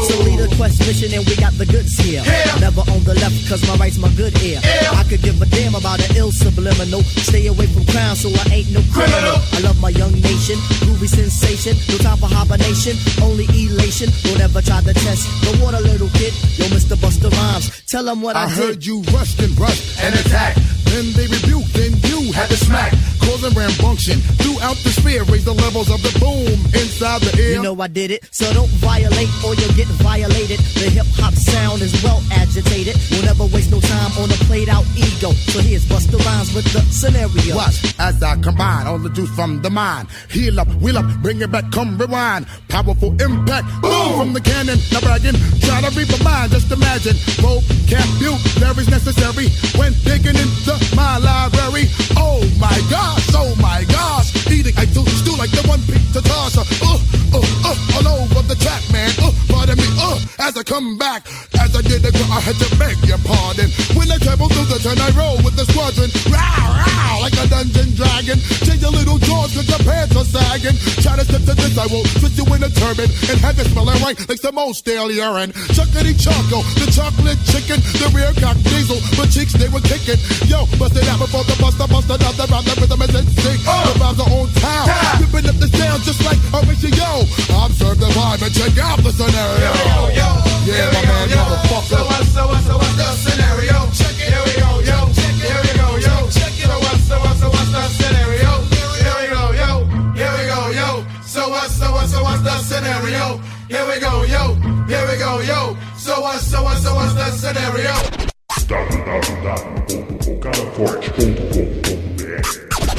A quest mission and we got the goods here. Yeah. Never on the left cause my right's my good ear. Yeah. I could give a damn about an ill subliminal. Stay away from crime so I ain't no criminal. I love my young nation, groovy sensation. No time for hibernation, only elation. Don't ever try to test the water, little kid. Yo, Mr. Buster Rhymes, tell them what I, I heard you rushed and rushed and attacked. Then they rebuked, then you had to smack. Causing rambunction throughout the sphere. Raise the levels of the boom inside the ear. You know I did it, so don't violate or you'll get violated. The hip hop sound is well agitated. We'll never waste no time on a played out ego. So here's Buster Rhymes with the scenario. Watch as I combine all the juice from the mind. Heal up, wheel up, bring it back, come rewind. Powerful impact, boom from the cannon. Now bragging, try to read my mind, just imagine. Vocabulary necessary when digging into my library. Oh my gosh, oh my gosh. Eating, I do, do like the one pizza tosser. Uh, uh, uh, all over the track, man. Uh, pardon me, uh, as I come back. As I did it, I had to beg your pardon. When I travel through the turn, I roll with the squadron. Row, row, like a dungeon dragon. Change your little jaws cause your pants are sagging. Try to step to this, I will put you in a turban and have it smelling right like some old stale urine. Chuckity choco, the chocolate chicken, the rear cock diesel, but cheeks they were kicking. Yo, bust it out before the buster, bust another round, the rhythm is in sync. The Observe the check out the scenario. Yo, yo, yeah, my man, motherfucker. So what's, so what's, so what's the scenario? Check it. Here we go, yo. Check it. Here we go, yo. Check it. So what's, so what's, so what's the scenario? Here we go, yo. Here we go, yo. So what's, so what's, so what's the scenario? Here we go, yo. Here we go, yo. So what's, so what's, so what's the scenario?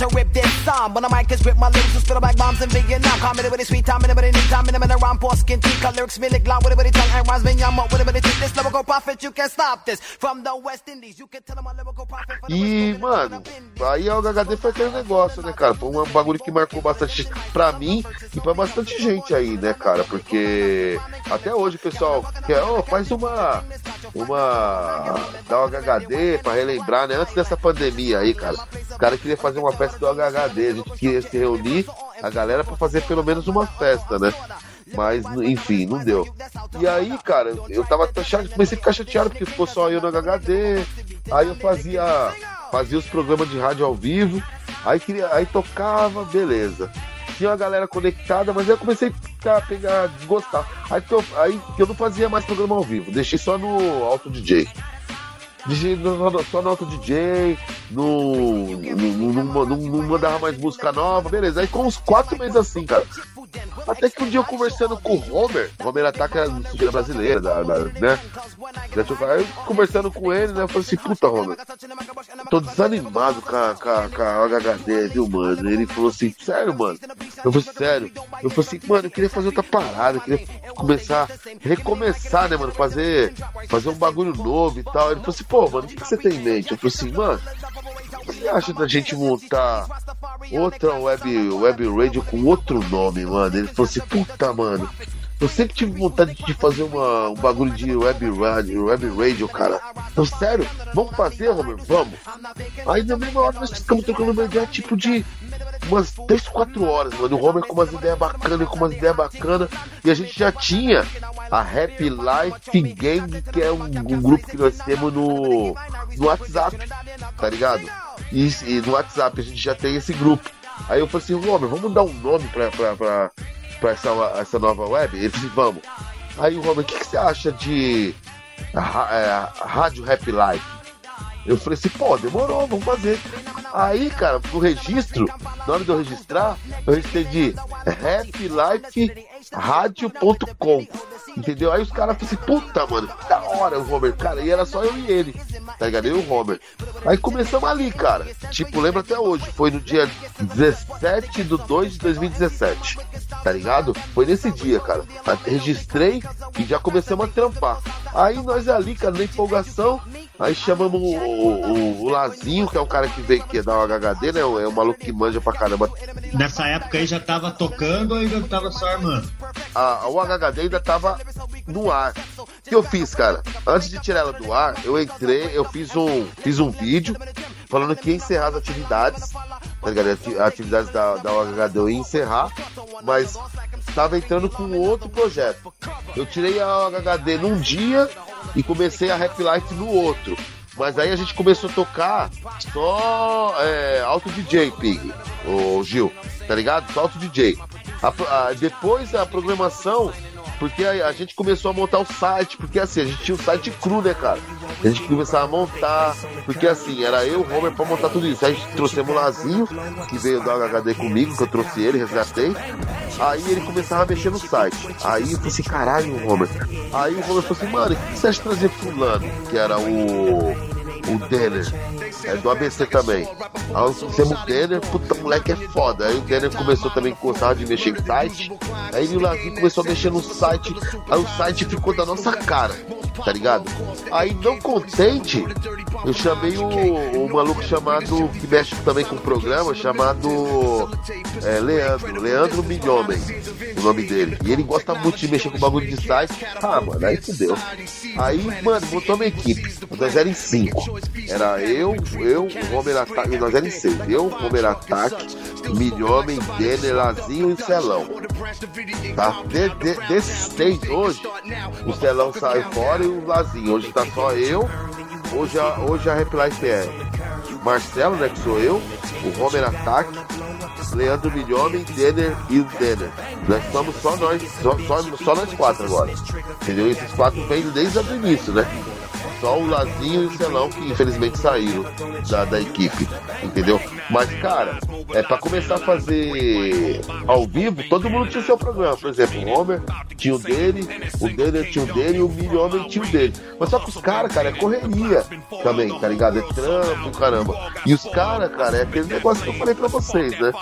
to rip this When the mic is grip, my lyrics will spill like bombs in Vietnam. Comedy with a sweet time, and time, and around poor skin lyrics, me lick loud and rhymes me yum up. This lyrical prophet, you can't stop this. From the West Indies, you can tell I'm a lyrical prophet. E, mano, aí a HHD foi aquele negócio, né, cara? Foi um bagulho que marcou bastante pra mim e pra bastante gente aí, né, cara? Porque até hoje o pessoal quer, oh, faz uma. Uma. Dá um HHD pra relembrar, né? Antes dessa pandemia aí, cara. Os caras queriam fazer uma festa do HHD. A gente queria se reunir, a galera, pra fazer pelo menos uma festa, né? Mas, enfim, não deu. E aí, cara, eu tava chateado, comecei a ficar chateado porque ficou só eu no HHD. Aí eu fazia, fazia os programas de rádio ao vivo. Aí, queria, aí tocava, beleza. Tinha a galera conectada, mas aí eu comecei a pegar, desgostar. Aí aí eu não fazia mais programa ao vivo, deixei só no Auto DJ. DJ, só no Auto DJ, não, não, não mandava mais música nova, beleza. Aí com uns quatro meses assim, cara. Até que um dia eu conversando com o Homer, o Homer ataca a sujeira brasileira, da, da- né? Eu conversando com ele, né? Eu falei assim, puta, Homer, tô desanimado com a, com a, com a HHD, viu, mano? Ele falou assim, sério, mano? Eu falei, sério? Eu falei assim, mano, eu queria fazer outra parada, eu queria começar, recomeçar, né, mano? Fazer, fazer um bagulho novo e tal. Ele falou assim, pô, mano, o que você tem em mente? Eu falei assim, mano, o que você acha da gente montar outra web, web radio com outro nome, mano? Ele falou assim, puta, mano. Eu sempre tive vontade de fazer uma, um bagulho de web radio, web radio, cara. Então, sério, vamos fazer, Homer? Vamos. Aí na mesma hora nós ficamos trocando uma ideia tipo de umas 3, 4 horas, mano. O Homer com umas ideias bacanas, com umas ideias bacanas. E a gente já tinha a Happy Life Gang, que é um, um grupo que nós temos no, no WhatsApp, tá ligado? E, e no WhatsApp a gente já tem esse grupo. Aí eu falei assim, Homer, vamos dar um nome pra, pra, pra, pra essa, essa nova web? Ele assim, vamos. Aí o Homer, o que, que você acha de é, Rádio Happy Life? Eu falei assim, pô, demorou, vamos fazer. Aí, cara, no registro, na hora de eu registrar, eu registrei de happyliferadio.com. Entendeu? Aí os caras falaram assim, puta, mano, que da hora o Homer, cara. E era só eu e ele, tá ligado? Eu e o Homer. Aí começamos ali, cara. Tipo, lembro até hoje, foi no dia 17 de 2 de 2017, tá ligado? Foi nesse dia, cara. Registrei e já começamos a trampar. Aí nós ali, cara, na empolgação, aí chamamos o, o, o Lazinho, que é o cara que veio aqui dar o HHD, né? É um maluco que manja pra caramba. Nessa época aí já tava tocando ou ainda tava só armando? A, o HHD ainda tava no ar. O que eu fiz, cara? Antes de tirar ela do ar, eu entrei, eu fiz um, fiz um vídeo falando que ia encerrar as atividades, tá ligado? Ati- Atividades da, da UHD eu ia encerrar, mas estava entrando com outro projeto. Eu tirei a UHD num dia e comecei a Rap Life no outro. Mas aí a gente começou a tocar só é, Auto DJ, Pig, o Gil, tá ligado? Só Auto DJ. A a- depois a programação, porque a, a gente começou a montar o site, porque assim, a gente tinha o site cru, né, cara? A gente começava a montar, porque assim, era eu, o Homer, pra montar tudo isso. Aí a gente trouxemos o Lazinho, que veio dar HHD comigo, que eu trouxe ele, resgatei. Aí ele começava a mexer no site. Aí eu falei assim, caralho, Homer. Aí o Homer falou assim, mano, o que você acha de trazer fulano? Que era o. O Denner. É do ABC também. Aí nós trouxemos o Denner, puta, moleque é foda. Aí o Denner começou também a gostar de mexer em site. Aí o Lazinho começou a mexer no site. Aí o site ficou da nossa cara, tá ligado? Aí não contente, eu chamei o, o maluco chamado, que mexe também com o programa, chamado é, Leandro, Leandro Milhomem, o nome dele. E ele gosta muito de mexer com bagulho de site. Ah, mano, aí fudeu. Aí, mano, montou uma equipe. Nós era em cinco. Era eu, eu, o Homer Ataque, nós era em seis. Eu, o Homer Ataque, Milhomem, Denner, Lazinho e Celão. Tá? De, de, desses hoje, o Celão saiu fora e o Lazinho. Hoje tá só eu. Hoje a, hoje a Rap Life é Marcelo, né, que sou eu, o Homer Ataque, Leandro Milhomem, Denner e o Denner. Nós somos só nós, só, só, só nós quatro agora. Entendeu? Esses quatro vêm desde o início, né? Só o Lazinho e o Celão que infelizmente saíram da, da equipe. Entendeu? Mas, cara, é pra começar a fazer ao vivo, todo mundo tinha seu programa. Por exemplo, o Homer tinha o dele, o dele tinha o dele e o Milho Homem tinha o dele. Mas só que os caras, cara, é correria também, tá ligado? É trampo, caramba. E os caras, cara, é aquele negócio que eu falei pra vocês, né?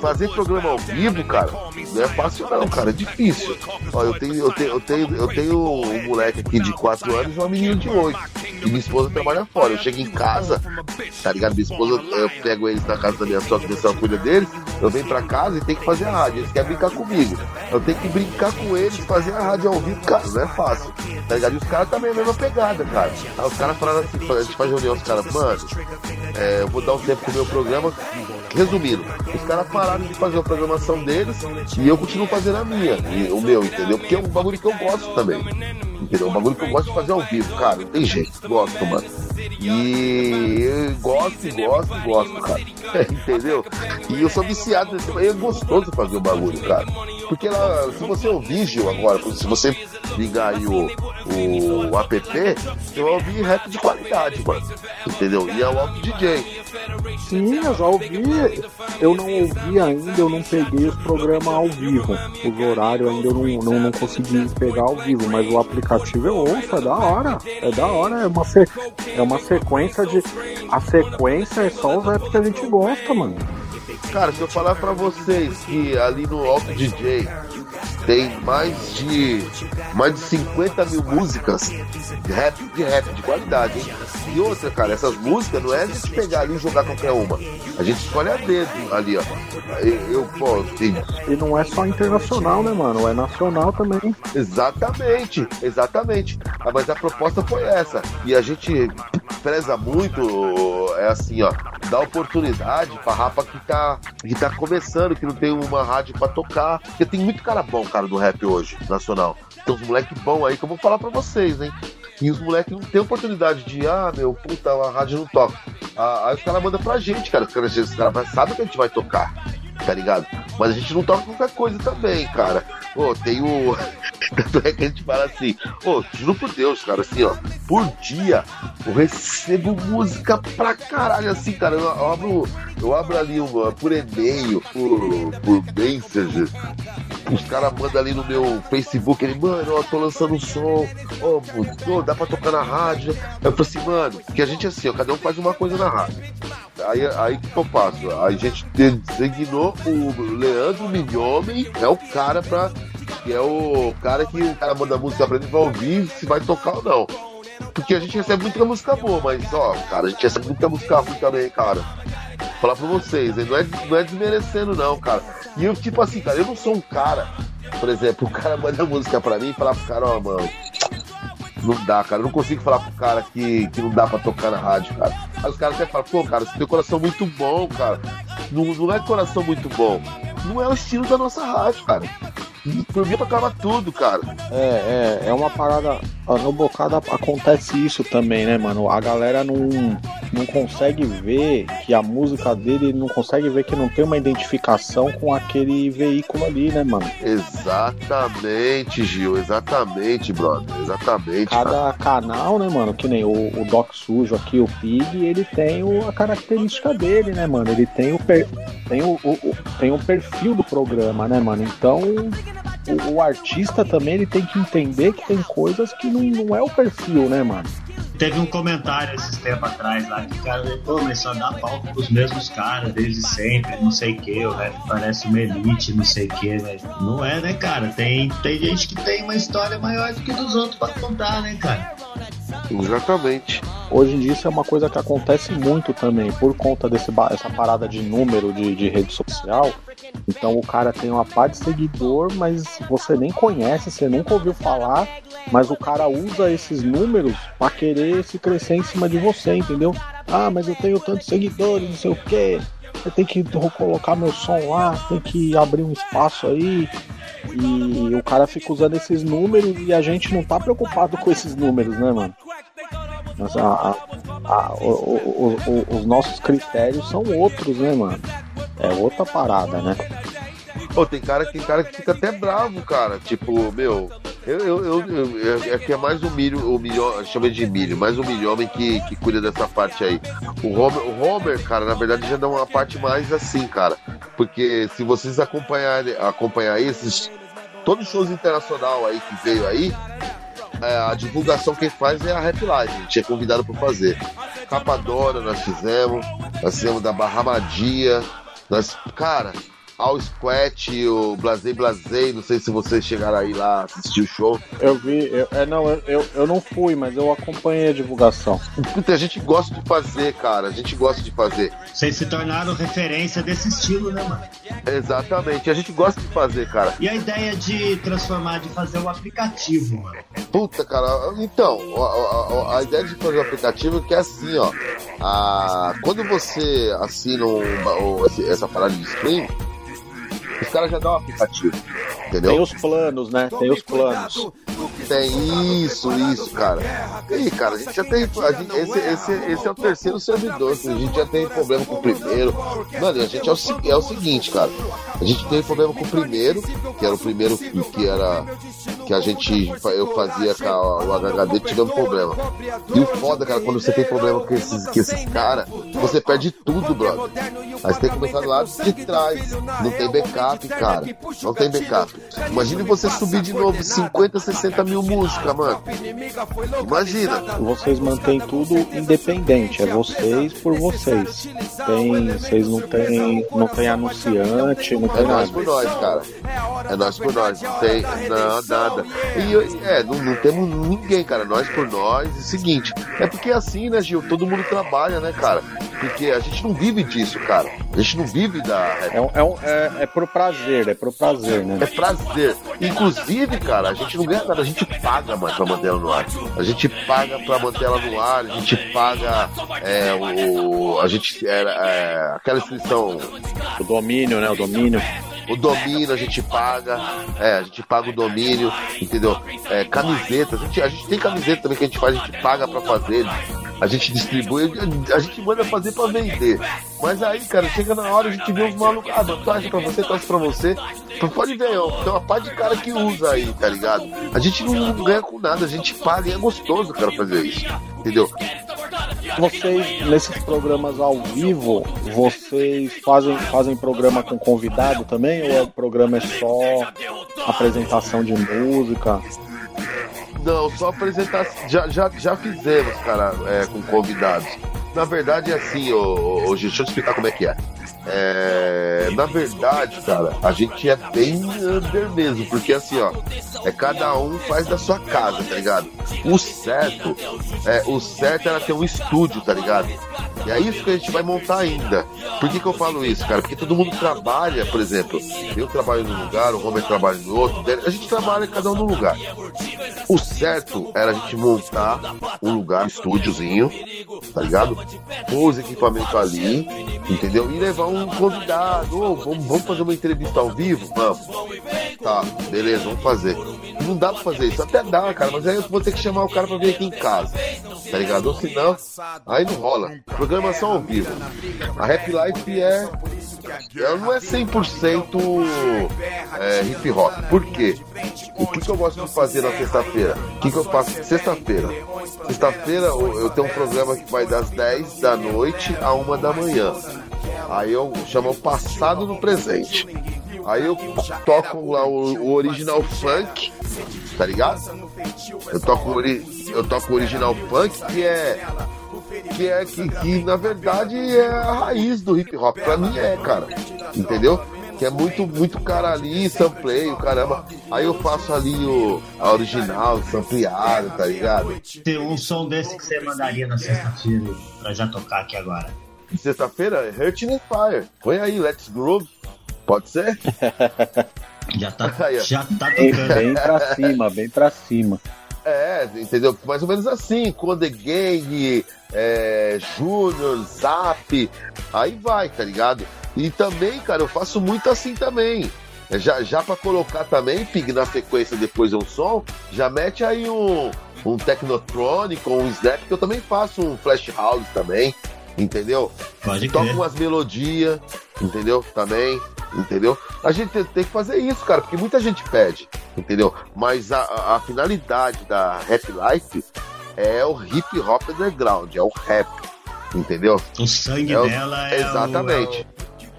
Fazer programa ao vivo, cara, não é fácil não, cara, é difícil. Ó, eu tenho, eu tenho, eu tenho, eu tenho um moleque aqui de 4 anos e uma menina de 8. E minha esposa trabalha fora. Eu chego em casa, tá ligado? Minha esposa, eu pego eles na casa da minha sogra, que ela cuida deles, eu venho pra casa e tenho que fazer a rádio. Eles querem brincar comigo. Eu tenho que brincar com eles, fazer a rádio ao vivo, cara, não é fácil. Tá ligado? E os caras também é a mesma pegada, cara. Aí os caras falaram assim, a gente faz reunião, os caras, mano, é, eu vou dar um tempo pro meu programa. Resumindo, os caras pararam de fazer a programação deles e eu continuo fazendo a minha, o meu, entendeu? Porque é um bagulho que eu gosto também. Entendeu? É um bagulho que eu gosto de fazer ao vivo, cara. Tem jeito, gosto, mano. E eu gosto, gosto, gosto, cara. entendeu? E eu sou viciado nesse. É gostoso fazer o bagulho, cara. Porque lá, se você ouvir, Gil, agora, se você ligar aí o, o app, você vai ouvir rap de qualidade, mano. Entendeu? E é o Alto DJ. Sim, eu já ouvi. Eu não ouvi ainda, eu não peguei os programas ao vivo. Os horários ainda eu não, não, não consegui pegar ao vivo, mas o aplicativo eu ouço, é da hora. É da hora, é uma, se, é uma sequência de. A sequência é só os apps que a gente gosta, mano. Cara, se eu falar pra vocês que ali no Alto DJ tem mais de mais de 50 mil músicas de rap, de rap de qualidade, hein? E outra, cara, essas músicas não é a gente pegar ali e jogar qualquer uma. A gente escolhe a dedo ali, ó. Eu, pô, sim. E não é só internacional, né, mano? É nacional também. Exatamente, exatamente. Ah, Mas a proposta foi essa. E a gente preza muito, é assim, ó, dá oportunidade pra rapa que tá, que tá começando, que não tem uma rádio pra tocar. Porque tem muito cara bom, cara, do rap hoje, nacional. Tem uns moleque bom aí que eu vou falar pra vocês, hein? E os moleques não têm oportunidade de, ah, meu, puta, a rádio não toca. Ah, aí os caras mandam pra gente, cara. Os caras os caras sabem que a gente vai tocar, tá ligado? Mas a gente não toca qualquer coisa também, cara. Pô, tem o. Tanto é que a gente fala assim, pô, juro por Deus, cara, assim, ó, por dia eu recebo música pra caralho, assim, cara. Eu, abro, eu abro ali uma, por e-mail, por, por Messenger. Os caras mandam ali no meu Facebook, ele, mano, ó, tô lançando um som, ó, pô, dá pra tocar na rádio. Eu falo assim, mano, que a gente assim, ó, cada um faz uma coisa na rádio. Aí, aí que eu faço? A gente designou o Leandro Mignome, é o cara pra. Que é o cara que o cara manda música pra ele vai ouvir se vai tocar ou não. Porque a gente recebe muita música boa, mas ó, cara, a gente recebe muita música ruim também, cara. Falar pra vocês, não é, não é desmerecendo, não, cara. E eu, tipo assim, cara, eu não sou um cara, por exemplo, o cara manda música pra mim e falar pro cara, ó, mano, não dá, cara. Eu não consigo falar pro cara que, que não dá pra tocar na rádio, cara. Aí os caras até falam, pô, cara, você tem um coração muito bom, cara. Não, não é coração muito bom. Não é o estilo da nossa rádio, cara. Por mim tocava tudo, cara. É, é, é uma parada. No bocado acontece isso também, né, mano? A galera não, não consegue ver que a música dele não consegue ver que não tem uma identificação com aquele veículo ali, né, mano? Exatamente, Gil. Exatamente, brother. Exatamente. cara. Cada canal, né, mano? Que nem o, o Doc Sujo aqui, o Pig, ele tem o- a característica dele, né, mano? Ele tem o, per- tem o, o- o- tem o perfil do programa, né, mano? Então o, o artista também ele tem que entender que tem coisas que não, não é o perfil, né, mano? Teve um comentário esses tempos atrás lá que o cara falou, pô, mas só dá palco pros mesmos caras desde sempre, não sei o que, o rap parece uma elite, não sei o que, velho. Não é, né, cara? Tem, tem gente que tem uma história maior do que dos outros pra contar, né, cara? Exatamente. Hoje em dia isso é uma coisa que acontece muito também, por conta desse essa parada de número de, de rede social. Então o cara tem uma parte de seguidor, mas você nem conhece, você nunca ouviu falar, mas o cara usa esses números pra querer se crescer em cima de você, entendeu? Ah, mas eu tenho tantos seguidores, não sei o quê. Eu tenho que colocar meu som lá, tem que abrir um espaço aí. E o cara fica usando esses números e a gente não tá preocupado com esses números, né, mano? Mas a- a- a- o- o- o- os nossos critérios são outros, né, mano? É outra parada, né? Pô, tem cara, tem cara que fica até bravo, cara. Tipo, meu, Eu, eu, eu, eu- é que é mais o milho, o milho, chama de milho, mais o milho homem que, que cuida dessa parte aí. O Homer, o Homer, cara, na verdade já dá uma parte mais assim, cara. Porque se vocês acompanharem acompanhar esses, todos os shows internacional aí que veio aí, é, a divulgação quem faz é a Rap Live, a gente é convidado para fazer. Capadora nós fizemos, nós fizemos da Barramadia, nós, cara, All Squat, o Blasei Blasei, não sei se vocês chegaram aí lá assistir o show. Eu vi, eu, é, não, eu, eu, eu não fui, mas eu acompanhei a divulgação. Puta, a gente gosta de fazer, cara, a gente gosta de fazer. Vocês se tornaram referência desse estilo, né, mano? Exatamente, a gente gosta de fazer, cara. E a ideia de transformar, de fazer o aplicativo, mano? Puta, cara, então, a, a- a- ideia de fazer o aplicativo é que é assim, ó. A, quando você assina um, essa parada de stream, os caras já dão um aplicativo, entendeu? Tem os planos, né? Tem os planos. Tem isso, isso, cara. E aí, cara, a gente já tem. gente- esse, esse, esse é o terceiro servidor. A gente já tem problema com o primeiro. Mano, a gente é o, é o seguinte, cara. A gente teve problema com o primeiro, que era o primeiro que, era. Que a gente. Eu fazia com o HHD, tivemos problema. E o foda, cara, quando você tem problema com esses, com esses caras, você perde tudo, brother. Você tem que começar lá de trás. Não tem backup, cara. Não tem backup. Imagine você subir de novo 50, 60 mil músicas, mano. Imagina. Vocês mantêm tudo independente, é vocês por vocês. Tem, vocês não tem, não tem anunciante, não É tem nós nada. por nós, cara. É nós por nós. Não tem não, nada. E é, não, não temos ninguém, cara. Nós por nós. E seguinte, é porque assim, né, Gil? Todo mundo trabalha, né, cara? Porque a gente não vive disso, cara. A gente não vive da. É, um- é, um- é, é por prazer, é por prazer, né? É prazer. Inclusive, cara, a gente não ganha nada, a gente paga mais pra manter ela no ar. A gente paga pra manter ela no ar, a gente paga é, o. A gente. Era, é, aquela inscrição. O domínio, né? O domínio. O domínio a gente paga, é, a gente paga o domínio, entendeu? É, camiseta, a gente, a gente tem camiseta também que a gente faz, a gente paga pra fazer, a gente distribui, a, gente manda fazer pra vender. Mas aí, cara, chega na hora a gente vê uns malucos, ah, torce pra você, torce pra você. Pode ver, ó, tem uma parte de cara que usa aí, tá ligado? A gente não ganha com nada, a gente paga e é gostoso, cara, fazer isso, entendeu? Vocês, nesses programas ao vivo, vocês fazem, fazem programa com convidado também? Ou o programa é só apresentação de música? Não, só apresentar. Já, já, já fizemos, cara, é, com convidados. Na verdade é assim, ô, ô, deixa eu explicar como é que é. É, na verdade, cara, a gente é bem under mesmo, porque assim, ó, é cada um faz da sua casa, tá ligado? O certo, é, o certo era ter um estúdio, tá ligado? E é isso que a gente vai montar ainda. Por que, que eu falo isso, cara? Porque todo mundo trabalha, por exemplo, eu trabalho num lugar, o Romer trabalha no outro, a gente trabalha cada um num lugar. O certo era a gente montar um lugar, um estúdiozinho, tá ligado? Pôr os equipamentos ali, entendeu? E levar um convidado. Ô, vamos, vamos fazer uma entrevista ao vivo? Vamos. Tá, beleza, vamos fazer. Não dá pra fazer isso, até dá, cara, mas aí eu vou ter que chamar o cara pra vir aqui em casa, tá ligado? Ou senão, aí não rola. Programação ao vivo. A Rap Life é. Ela não é 100% é, hip hop. Por quê? O que, que eu gosto de fazer na sexta-feira? O que, que eu faço sexta-feira? Sexta-feira eu tenho um programa que vai das 10 da noite a 1 da manhã. Aí eu chamo passado no presente. Aí eu toco lá o, o original funk, tá ligado? Eu toco, ori- eu toco o original funk, que é. Que é que, que na verdade é a raiz do hip hop. Pra mim é, cara. Entendeu? Que é muito, muito cara ali, samplei, o caramba. Aí eu faço ali o a original, sampleado, tá ligado? Tem um som desse que você mandaria na sexta-feira pra já tocar aqui agora. Sexta-feira, Hurting and Fire. Põe aí, Let's Groove. Pode ser? Já tá, já tá Bem, tocando. bem pra cima, bem pra cima. É, entendeu? Mais ou menos assim, com The Gang, é, Júnior, Zap, aí vai, tá ligado? E também, cara, eu faço muito assim também. É, Já, já pra colocar também, Pig, na sequência depois um som, já mete aí um, um Technotronic ou um Snap, que eu também faço um Flash House também, entendeu? Pode crer. umas melodias, entendeu? Também. entendeu? A gente tem, tem que fazer isso, cara, porque muita gente pede, entendeu? Mas a, a, a finalidade da Rap Life é o hip hop underground, é o rap, entendeu? O sangue É o- dela é exatamente.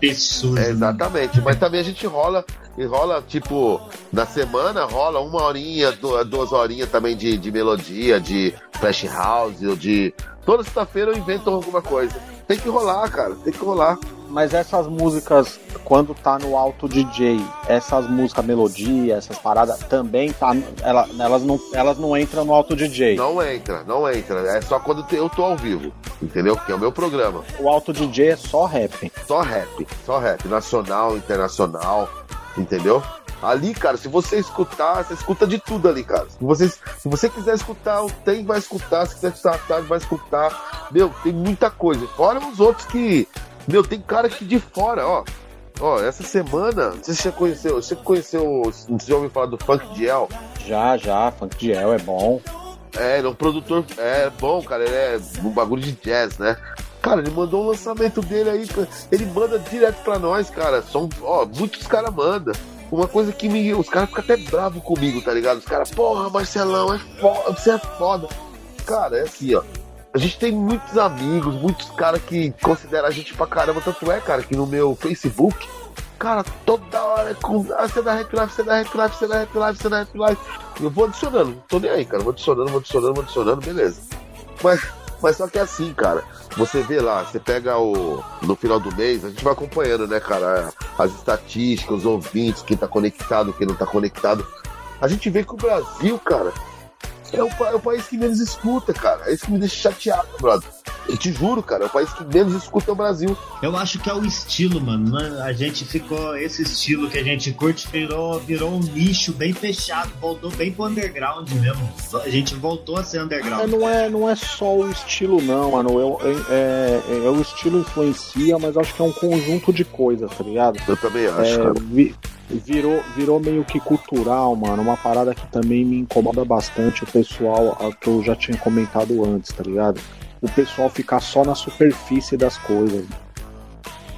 O pessoa. Exatamente, mas também a gente rola, e rola, tipo, na semana rola uma horinha, du- duas horinhas também de, de melodia, de flash house, ou de. Toda sexta-feira eu invento alguma coisa. Tem que rolar, cara, tem que rolar. Mas essas músicas, quando tá no alto DJ, essas músicas, melodia, essas paradas, também tá. Ela, elas, não, elas não entram no alto DJ. Não entra, não entra. É só quando eu tô ao vivo, entendeu? Que é o meu programa. O alto DJ é só rap. Só rap, só rap. Nacional, internacional, entendeu? Ali, cara, se você escutar, você escuta de tudo ali, cara. Se você, se você quiser escutar, o Tem vai escutar. Se quiser escutar a tarde, vai escutar. Meu, tem muita coisa. Fora os outros que. Meu, tem cara que de fora, ó. Ó, essa semana, não sei se você já conheceu. Você conheceu. Você já ouviu falar do Funk Diel? Já, já, Funk Diel é bom. É, ele é um produtor. É bom, cara. Ele é um bagulho de jazz, né? Cara, ele mandou um lançamento dele aí. Ele manda direto pra nós, cara. São, ó, muitos caras mandam. Uma coisa que me. Os caras ficam até bravos comigo, tá ligado? Os caras, porra, Marcelão, é foda, você é foda. Cara, é assim, ó. A gente tem muitos amigos, muitos caras que consideram a gente pra caramba. Tanto é, cara, que no meu Facebook, cara, toda hora é com. Ah, você da Rap Life, você da Rap Life, você da Rap Life, você da Rap Life. Eu vou adicionando, não tô nem aí, cara. Vou adicionando, vou adicionando, vou adicionando, beleza. Mas, mas só que é assim, cara. Você vê lá, você pega o. No final do mês, a gente vai acompanhando, né, cara? As estatísticas, os ouvintes, quem tá conectado, quem não tá conectado. A gente vê que o Brasil, cara, é o, é o país que menos escuta, cara. É isso que me deixa chateado, brother. Eu te juro, cara, é o país que menos escuta é o Brasil. Eu acho que é o estilo, mano. né? A gente ficou. Esse estilo que a gente curte virou, virou um nicho bem fechado. Voltou bem pro underground mesmo. A gente voltou a ser É, underground. não, é, não é só o estilo, não, mano. Eu, é, é, é- o estilo influencia, mas acho que é um conjunto de coisas, tá ligado? Eu também acho, É, cara. vi- virou, virou meio que cultural, mano. Uma parada que também me incomoda bastante o pessoal, a que eu já tinha comentado antes, tá ligado? O pessoal ficar só na superfície das coisas.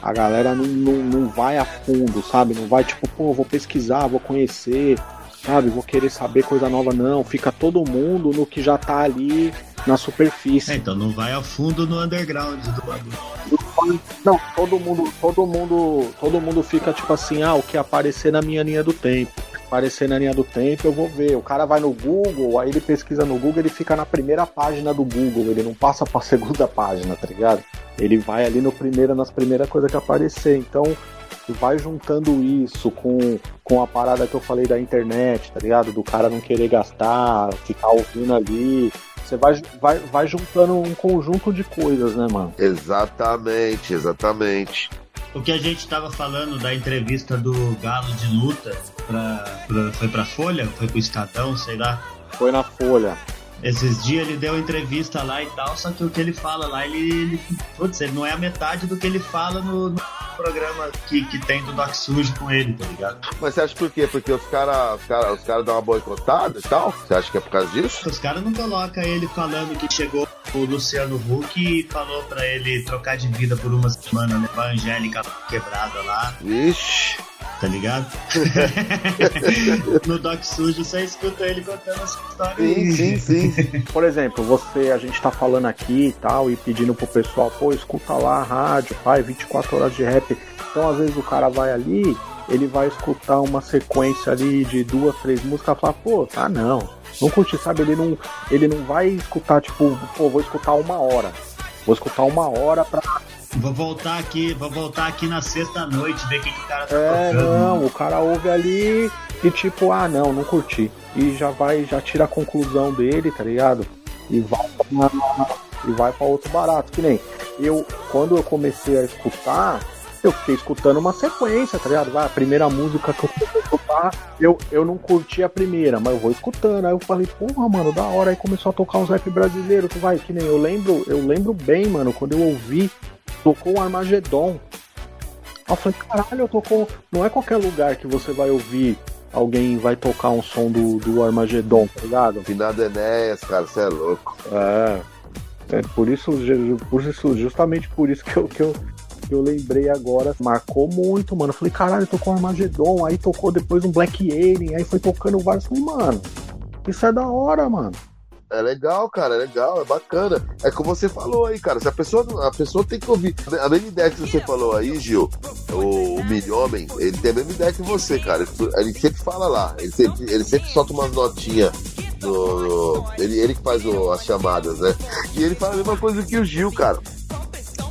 A galera não, não, não vai a fundo, sabe? Não vai tipo, pô, vou pesquisar, vou conhecer, sabe? Vou querer saber coisa nova, não. Fica todo mundo no que já tá ali na superfície. É, então não vai a fundo no underground do bagulho. Não, todo mundo, todo mundo, todo mundo fica tipo assim, ah, o que aparecer na minha linha do tempo. Aparecer na linha do tempo, eu vou ver. O cara vai no Google, aí ele pesquisa no Google, ele fica na primeira página do Google, ele não passa pra segunda página, tá ligado? Ele vai ali no primeiro, nas primeiras coisas que aparecer. Então, vai juntando isso com, com a parada que eu falei da internet, tá ligado? Do cara não querer gastar, ficar ouvindo ali. Você vai, vai, vai juntando um conjunto de coisas, né, mano? Exatamente, exatamente. O que a gente tava falando da entrevista do Galo de luta pra, pra- foi pra Folha? Foi pro Estadão, sei lá. Foi na Folha. Esses dias ele deu entrevista lá e tal, só que o que ele fala lá, ele, ele, putz, ele não é a metade do que ele fala no, no programa que, que tem do Doc Sujo com ele, tá ligado? Mas você acha por quê? Porque os caras os cara, os cara dão uma boicotada e tal? Você acha que é por causa disso? Os caras não colocam ele falando que chegou o Luciano Huck e falou pra ele trocar de vida por uma semana, levar a Angélica quebrada lá. Vixe. Tá ligado? no Doc Sujo você escuta ele contando essa história. Sim, sim, sim. Por exemplo, você, a gente tá falando aqui e tal, e pedindo pro pessoal, pô, escuta lá a rádio, pai, 24 horas de rap. Então, às vezes, o cara vai ali, ele vai escutar uma sequência ali de duas, três músicas e fala, pô, tá não. Não curti, sabe? Ele não, ele não vai escutar, tipo, pô, vou escutar uma hora. Vou escutar uma hora pra. Vou voltar aqui, vou voltar aqui na sexta noite, ver o que, que o cara tá É, tocando. não, o cara ouve ali e tipo, ah, não, não curti. E já vai, já tira a conclusão dele, tá ligado? E vai pra, e vai pra outro barato. Que nem eu, quando eu comecei a escutar, eu fiquei escutando uma sequência, tá ligado? Vai, a primeira música que eu fui escutar, eu, eu não curti a primeira, mas eu vou escutando. Aí eu falei, porra, mano, da hora. Aí começou a tocar uns rap brasileiros, tu vai, que nem eu lembro, eu lembro bem, mano, quando eu ouvi, tocou o Armagedon. Eu falei, caralho, eu tocou. Não é qualquer lugar que você vai ouvir alguém vai tocar um som do, do Armagedon, tá ligado? Finado Enéas, cara, você é louco. É. É por isso, por isso, justamente por isso que eu, que eu, que eu lembrei agora, marcou muito, mano. Eu falei, caralho, tocou Armagedon, aí tocou depois um Black Alien, aí foi tocando vários. Falei, mano, isso é da hora, mano. É legal, cara, é legal, é bacana. É como você falou aí, cara. Se a pessoa, a pessoa tem que ouvir. A mesma ideia que você falou aí, Gil, o, o Milhomem, ele tem a mesma ideia que você, cara. Ele sempre fala lá, ele sempre, ele sempre solta umas notinhas no, no- ele, ele que faz o- as chamadas, né? E ele fala a mesma coisa que o Gil, cara.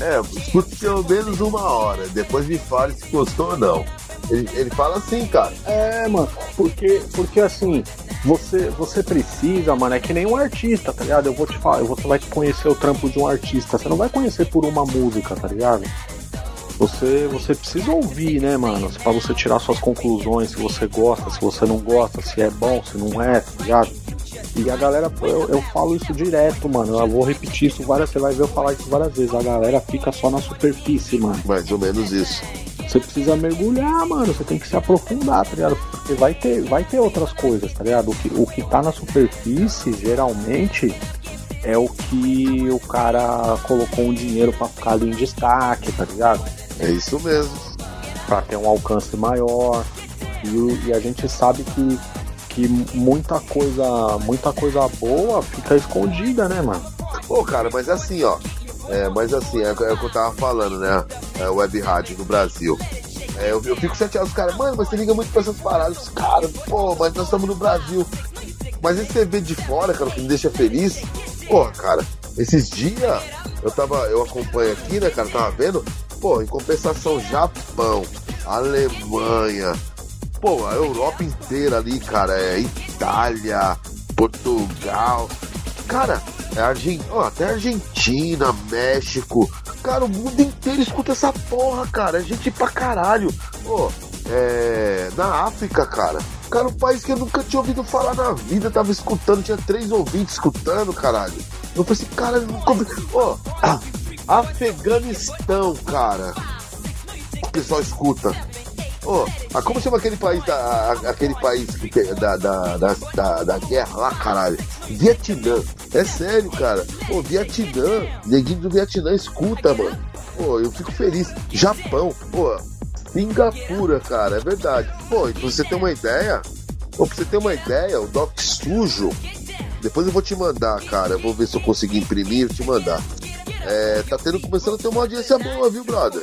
É, escute pelo menos uma hora, depois me fale se gostou ou não. Ele, ele fala assim, cara. É, mano, porque, porque assim, você, você precisa, mano, é que nem um artista, tá ligado? Eu vou te falar, você vai conhecer o trampo de um artista, você não vai conhecer por uma música, tá ligado? Você, você precisa ouvir, né, mano? Pra você tirar suas conclusões, se você gosta, se você não gosta, se é bom, se não é, tá ligado? E a galera, eu, eu falo isso direto, mano. Eu vou repetir isso várias, você vai ver eu falar isso várias vezes. A galera fica só na superfície, mano. Mais ou menos isso. Você precisa mergulhar, mano. Você tem que se aprofundar, tá ligado? Porque vai ter, vai ter outras coisas, tá ligado? O que, o que tá na superfície, geralmente, é o que o cara colocou um dinheiro pra ficar ali em destaque, tá ligado? É isso mesmo. Pra ter um alcance maior. E, e a gente sabe que, que muita coisa, muita coisa boa fica escondida, né, mano? Pô, cara, mas assim, ó. É, mas assim, é, é o que eu tava falando, né? É, web rádio no Brasil. É, eu, eu fico chateado, os caras, mano, mas você liga muito pra essas paradas. Cara, pô, mas nós estamos no Brasil. Mas esse vê de fora, cara, que me deixa feliz. Pô, cara, esses dias eu tava, eu acompanho aqui, né, cara, tava vendo. Pô, em compensação, Japão, Alemanha, pô, a Europa inteira ali, cara, é Itália, Portugal. Cara, é Argen... ó, até Argentina, México. Cara, o mundo inteiro escuta essa porra, cara. É gente pra caralho. Pô, é. Na África, cara. Cara, um país que eu nunca tinha ouvido falar na vida, tava escutando, tinha três ouvintes escutando, caralho. Eu falei assim, cara, nunca. Ó, Afeganistão, cara. O pessoal escuta. Ah, como chama aquele país da, aquele país da, da, da, da, guerra lá, caralho? Vietnã. É sério, cara. Ô, Vietnã, neguinho do Vietnã escuta, mano. Pô, eu fico feliz. Japão, pô, Singapura, cara, é verdade. Pô, pra você ter uma ideia, pô, pra você ter uma ideia, o Doc Sujo, depois eu vou te mandar, cara. Eu vou ver se eu consigo imprimir e te mandar. É, tá tendo, começando a ter uma audiência boa, viu, brother?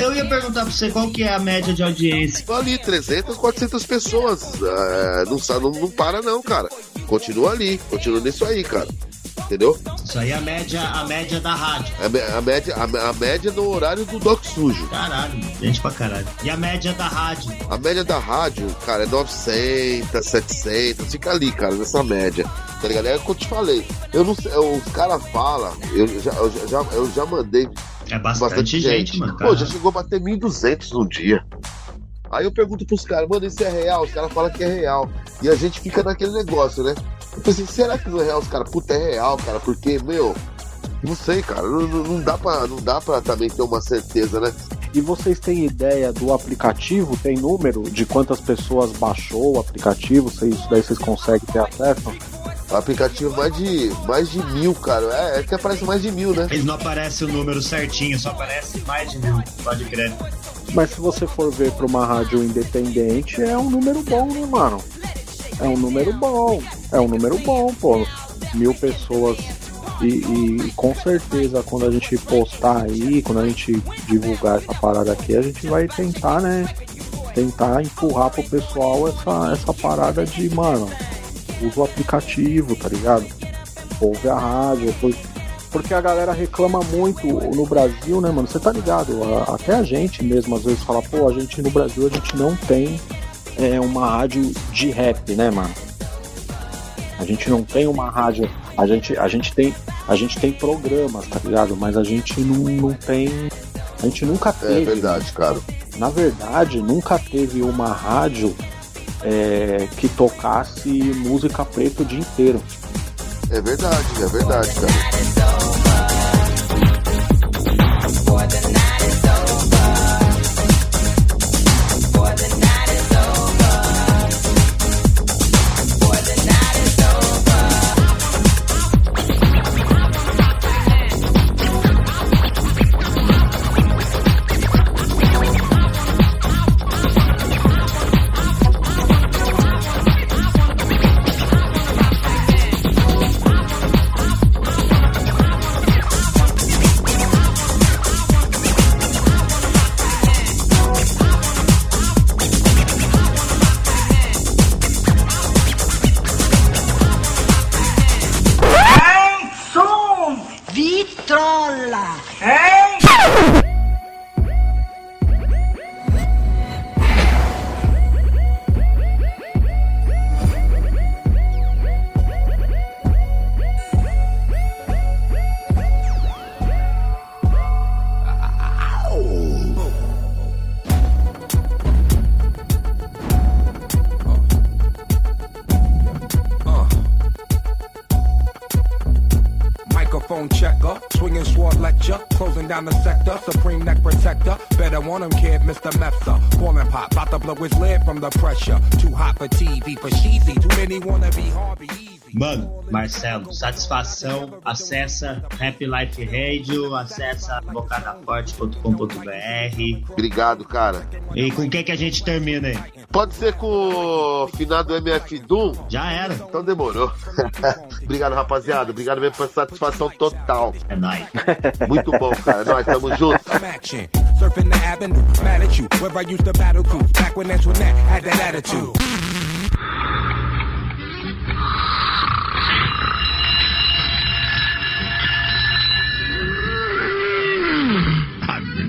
Eu ia perguntar pra você qual que é a média de audiência. Ali, 300, 400 pessoas. É, não, não, não para não, cara. Continua ali, continua nisso aí, cara. Entendeu? Isso aí é a média, a média da rádio. A, a média, a, a média no horário do Doc Sujo. Caralho, gente pra caralho. E a média da rádio? A média da rádio, cara, é 900, 700, fica ali, cara, nessa média. Tá ligado? É o que eu te falei. Eu não sei, os caras falam, eu já, eu já, eu já mandei É bastante, gente, mano. Pô, já chegou a bater 1.200 num dia. Aí eu pergunto pros caras, mano, isso é real? Os caras falam que é real. E a gente fica naquele negócio, né? Eu pensei, será que não é real? Os caras, puta, é real, cara, porque, meu, não sei, cara, não, não- dá pra, não dá pra também ter uma certeza, né? E vocês têm ideia do aplicativo? Tem número de quantas pessoas baixou o aplicativo? Se isso daí vocês conseguem ter acesso? O aplicativo mais de, mais de mil, cara. É, é que aparece mais de mil, né? Eles não aparece o número certinho, só aparece mais de mil. Pode crer. Mas se você for ver pra uma rádio independente, é um número bom, né, mano? É um número bom. É um número bom, pô. Mil pessoas. E, e com certeza, quando a gente postar aí, quando a gente divulgar essa parada aqui, a gente vai tentar, né? Tentar empurrar pro pessoal essa, essa parada de, mano, usa o aplicativo, tá ligado? Ouve a rádio, depois porque a galera reclama muito no Brasil, né, mano? Você tá ligado? A- Até a gente mesmo às vezes fala, pô, a gente no Brasil a gente não tem é, uma rádio de rap, né, mano? A gente não tem uma rádio. A gente, a gente tem. A gente tem programas, tá ligado? Mas a gente não, não tem. A gente nunca teve. É verdade, cara. Na verdade, nunca teve uma rádio é, que tocasse música preta o dia inteiro. É verdade, é verdade, cara. Microphone checker, swinging sword lecture, closing down the sector, supreme neck protector. Better want him, kid, Mr. Falling pop, about to blow his lid from the pressure. Too hot for TV, for cheesy. Too many wanna be Harvey Easy. Mano, Marcelo, satisfação. Acessa Happy Life Radio, acessa bocadaforte.com.br. Obrigado, cara. E com o que, que a gente termina aí? Pode ser com o final do MF Doom? Já era. Então demorou. Obrigado, rapaziada. Obrigado mesmo pela satisfação total. É nóis. Muito bom, cara. Nós tamo juntos. I'm action. Surfing the avenue, mad at you. Where I used to battle crew. Back when Antoinette had that attitude.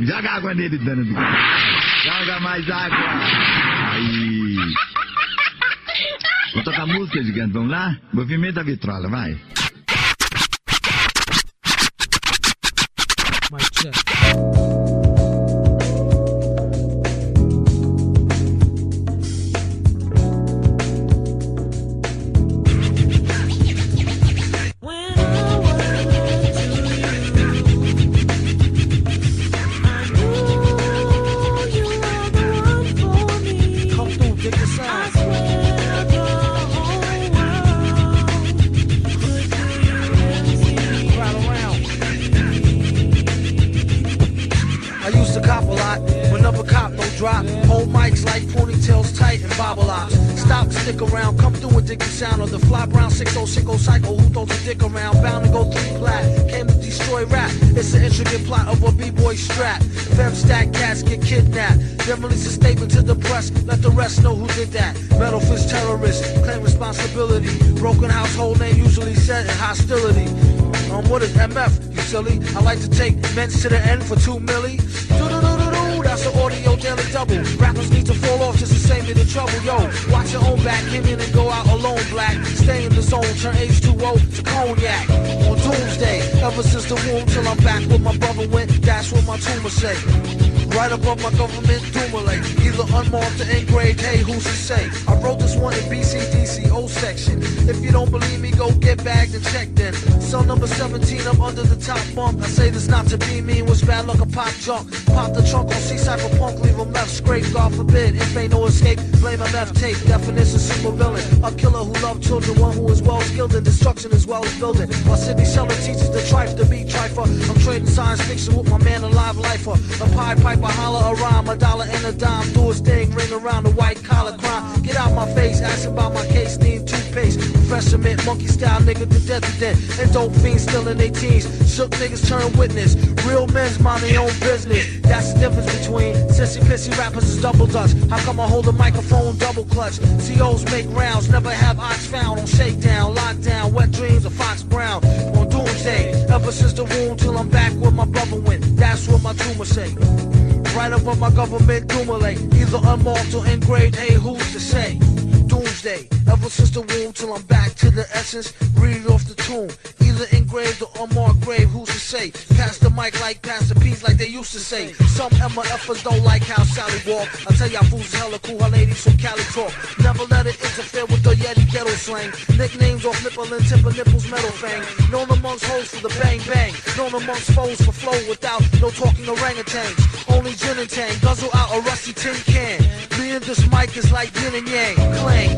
Joga água nele, dano. Joga mais água. Aí. Vou tocar música, gigante. Vamos lá? Movimento da vitrola, vai. Like ponytails tight and bobble ops. Stop, stick around, come through and dig the sound of the fly brown 6060 cycle. Who throws a dick around? Bound to go three plat. Came to destroy rap. It's an intricate plot of a b-boy strap. Fem stack cats get kidnapped. Then release a statement to the press. Let the rest know who did that. Metal fist terrorist, claim responsibility. Broken household name usually set in hostility. Um, what is MF, you silly? I like to take men to the end for two milli. Audio daily double. Rappers need to fall off just to save me the trouble. Yo, watch your own back, hit in and go out alone, black. Stay in the zone, turn H2O to cognac. Ever since the womb till I'm back with my brother went, that's what my tumor say. Right above my government Dumoulin, either unmarked or engraved, hey, who's to say? I wrote this one in BCDCO section. If you don't believe me, go get bagged and checked then. Cell number 17, I'm under the top bunk. I say this not to be mean, was bad luck, a pop junk. Pop the trunk on C-Cypher punk, leave him left scrape, God forbid. If ain't no escape, blame MF tape. Definition, super villain. A killer who loved children, one who is well skilled in destruction as well as building. While Sidney Seller teaches the trife to be trifer. I'm trading science fiction with my man, a live lifer. A pie piper, holler a rhyme, a dollar and a dime. Do his thing, ring around the white collar crime. Get out my face, asking about my case, need toothpaste. Refreshment, monkey style nigga to death to. And dope fiends still in their teens. Shook niggas turn witness. Real men's mind their own business. That's the difference between sissy pissy rappers is double dutch. How come I hold a microphone double clutch? COs make rounds, never have ox found on shakedown, lockdown, wet dreams of Fox Brown. Doomsday, ever since the womb till I'm back where my brother went. That's what my tumor say. Right up on my government accumulate. Either unmarked or engraved, hey, who's to say? Ever since the womb till I'm back to the essence. Read off the tomb. Either engraved or unmarked grave, who's to say? Pass the mic like pass the peas like they used to say. Some MFers don't like how Sally walk. I tell y'all fools hella cool, her ladies from Cali talk. Never let it interfere with the Yeti ghetto slang. Nicknames off nipple and of nipples metal fang. Known amongst hoes for the bang bang. Known amongst foes for flow without no talking orangutans. Only gin and tang, guzzle out a rusty tin can. Me and this mic is like yin and yang. Clang,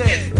said.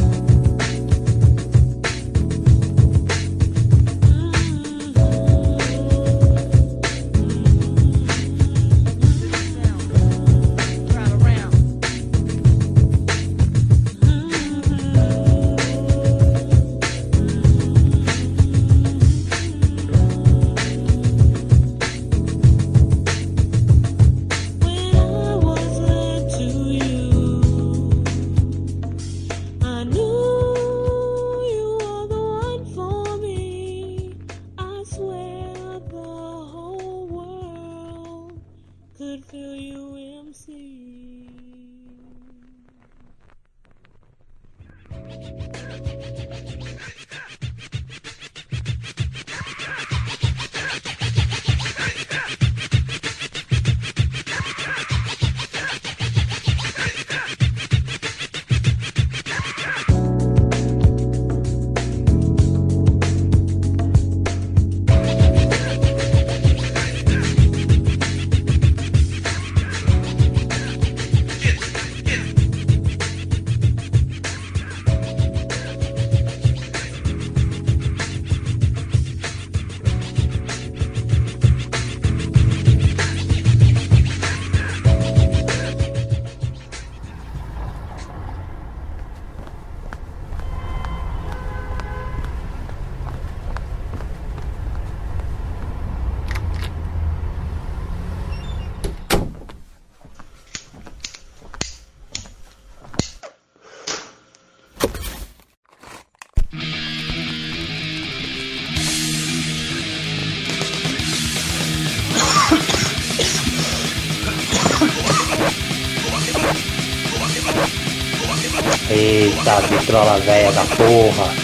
Eita, vitrola velha da porra.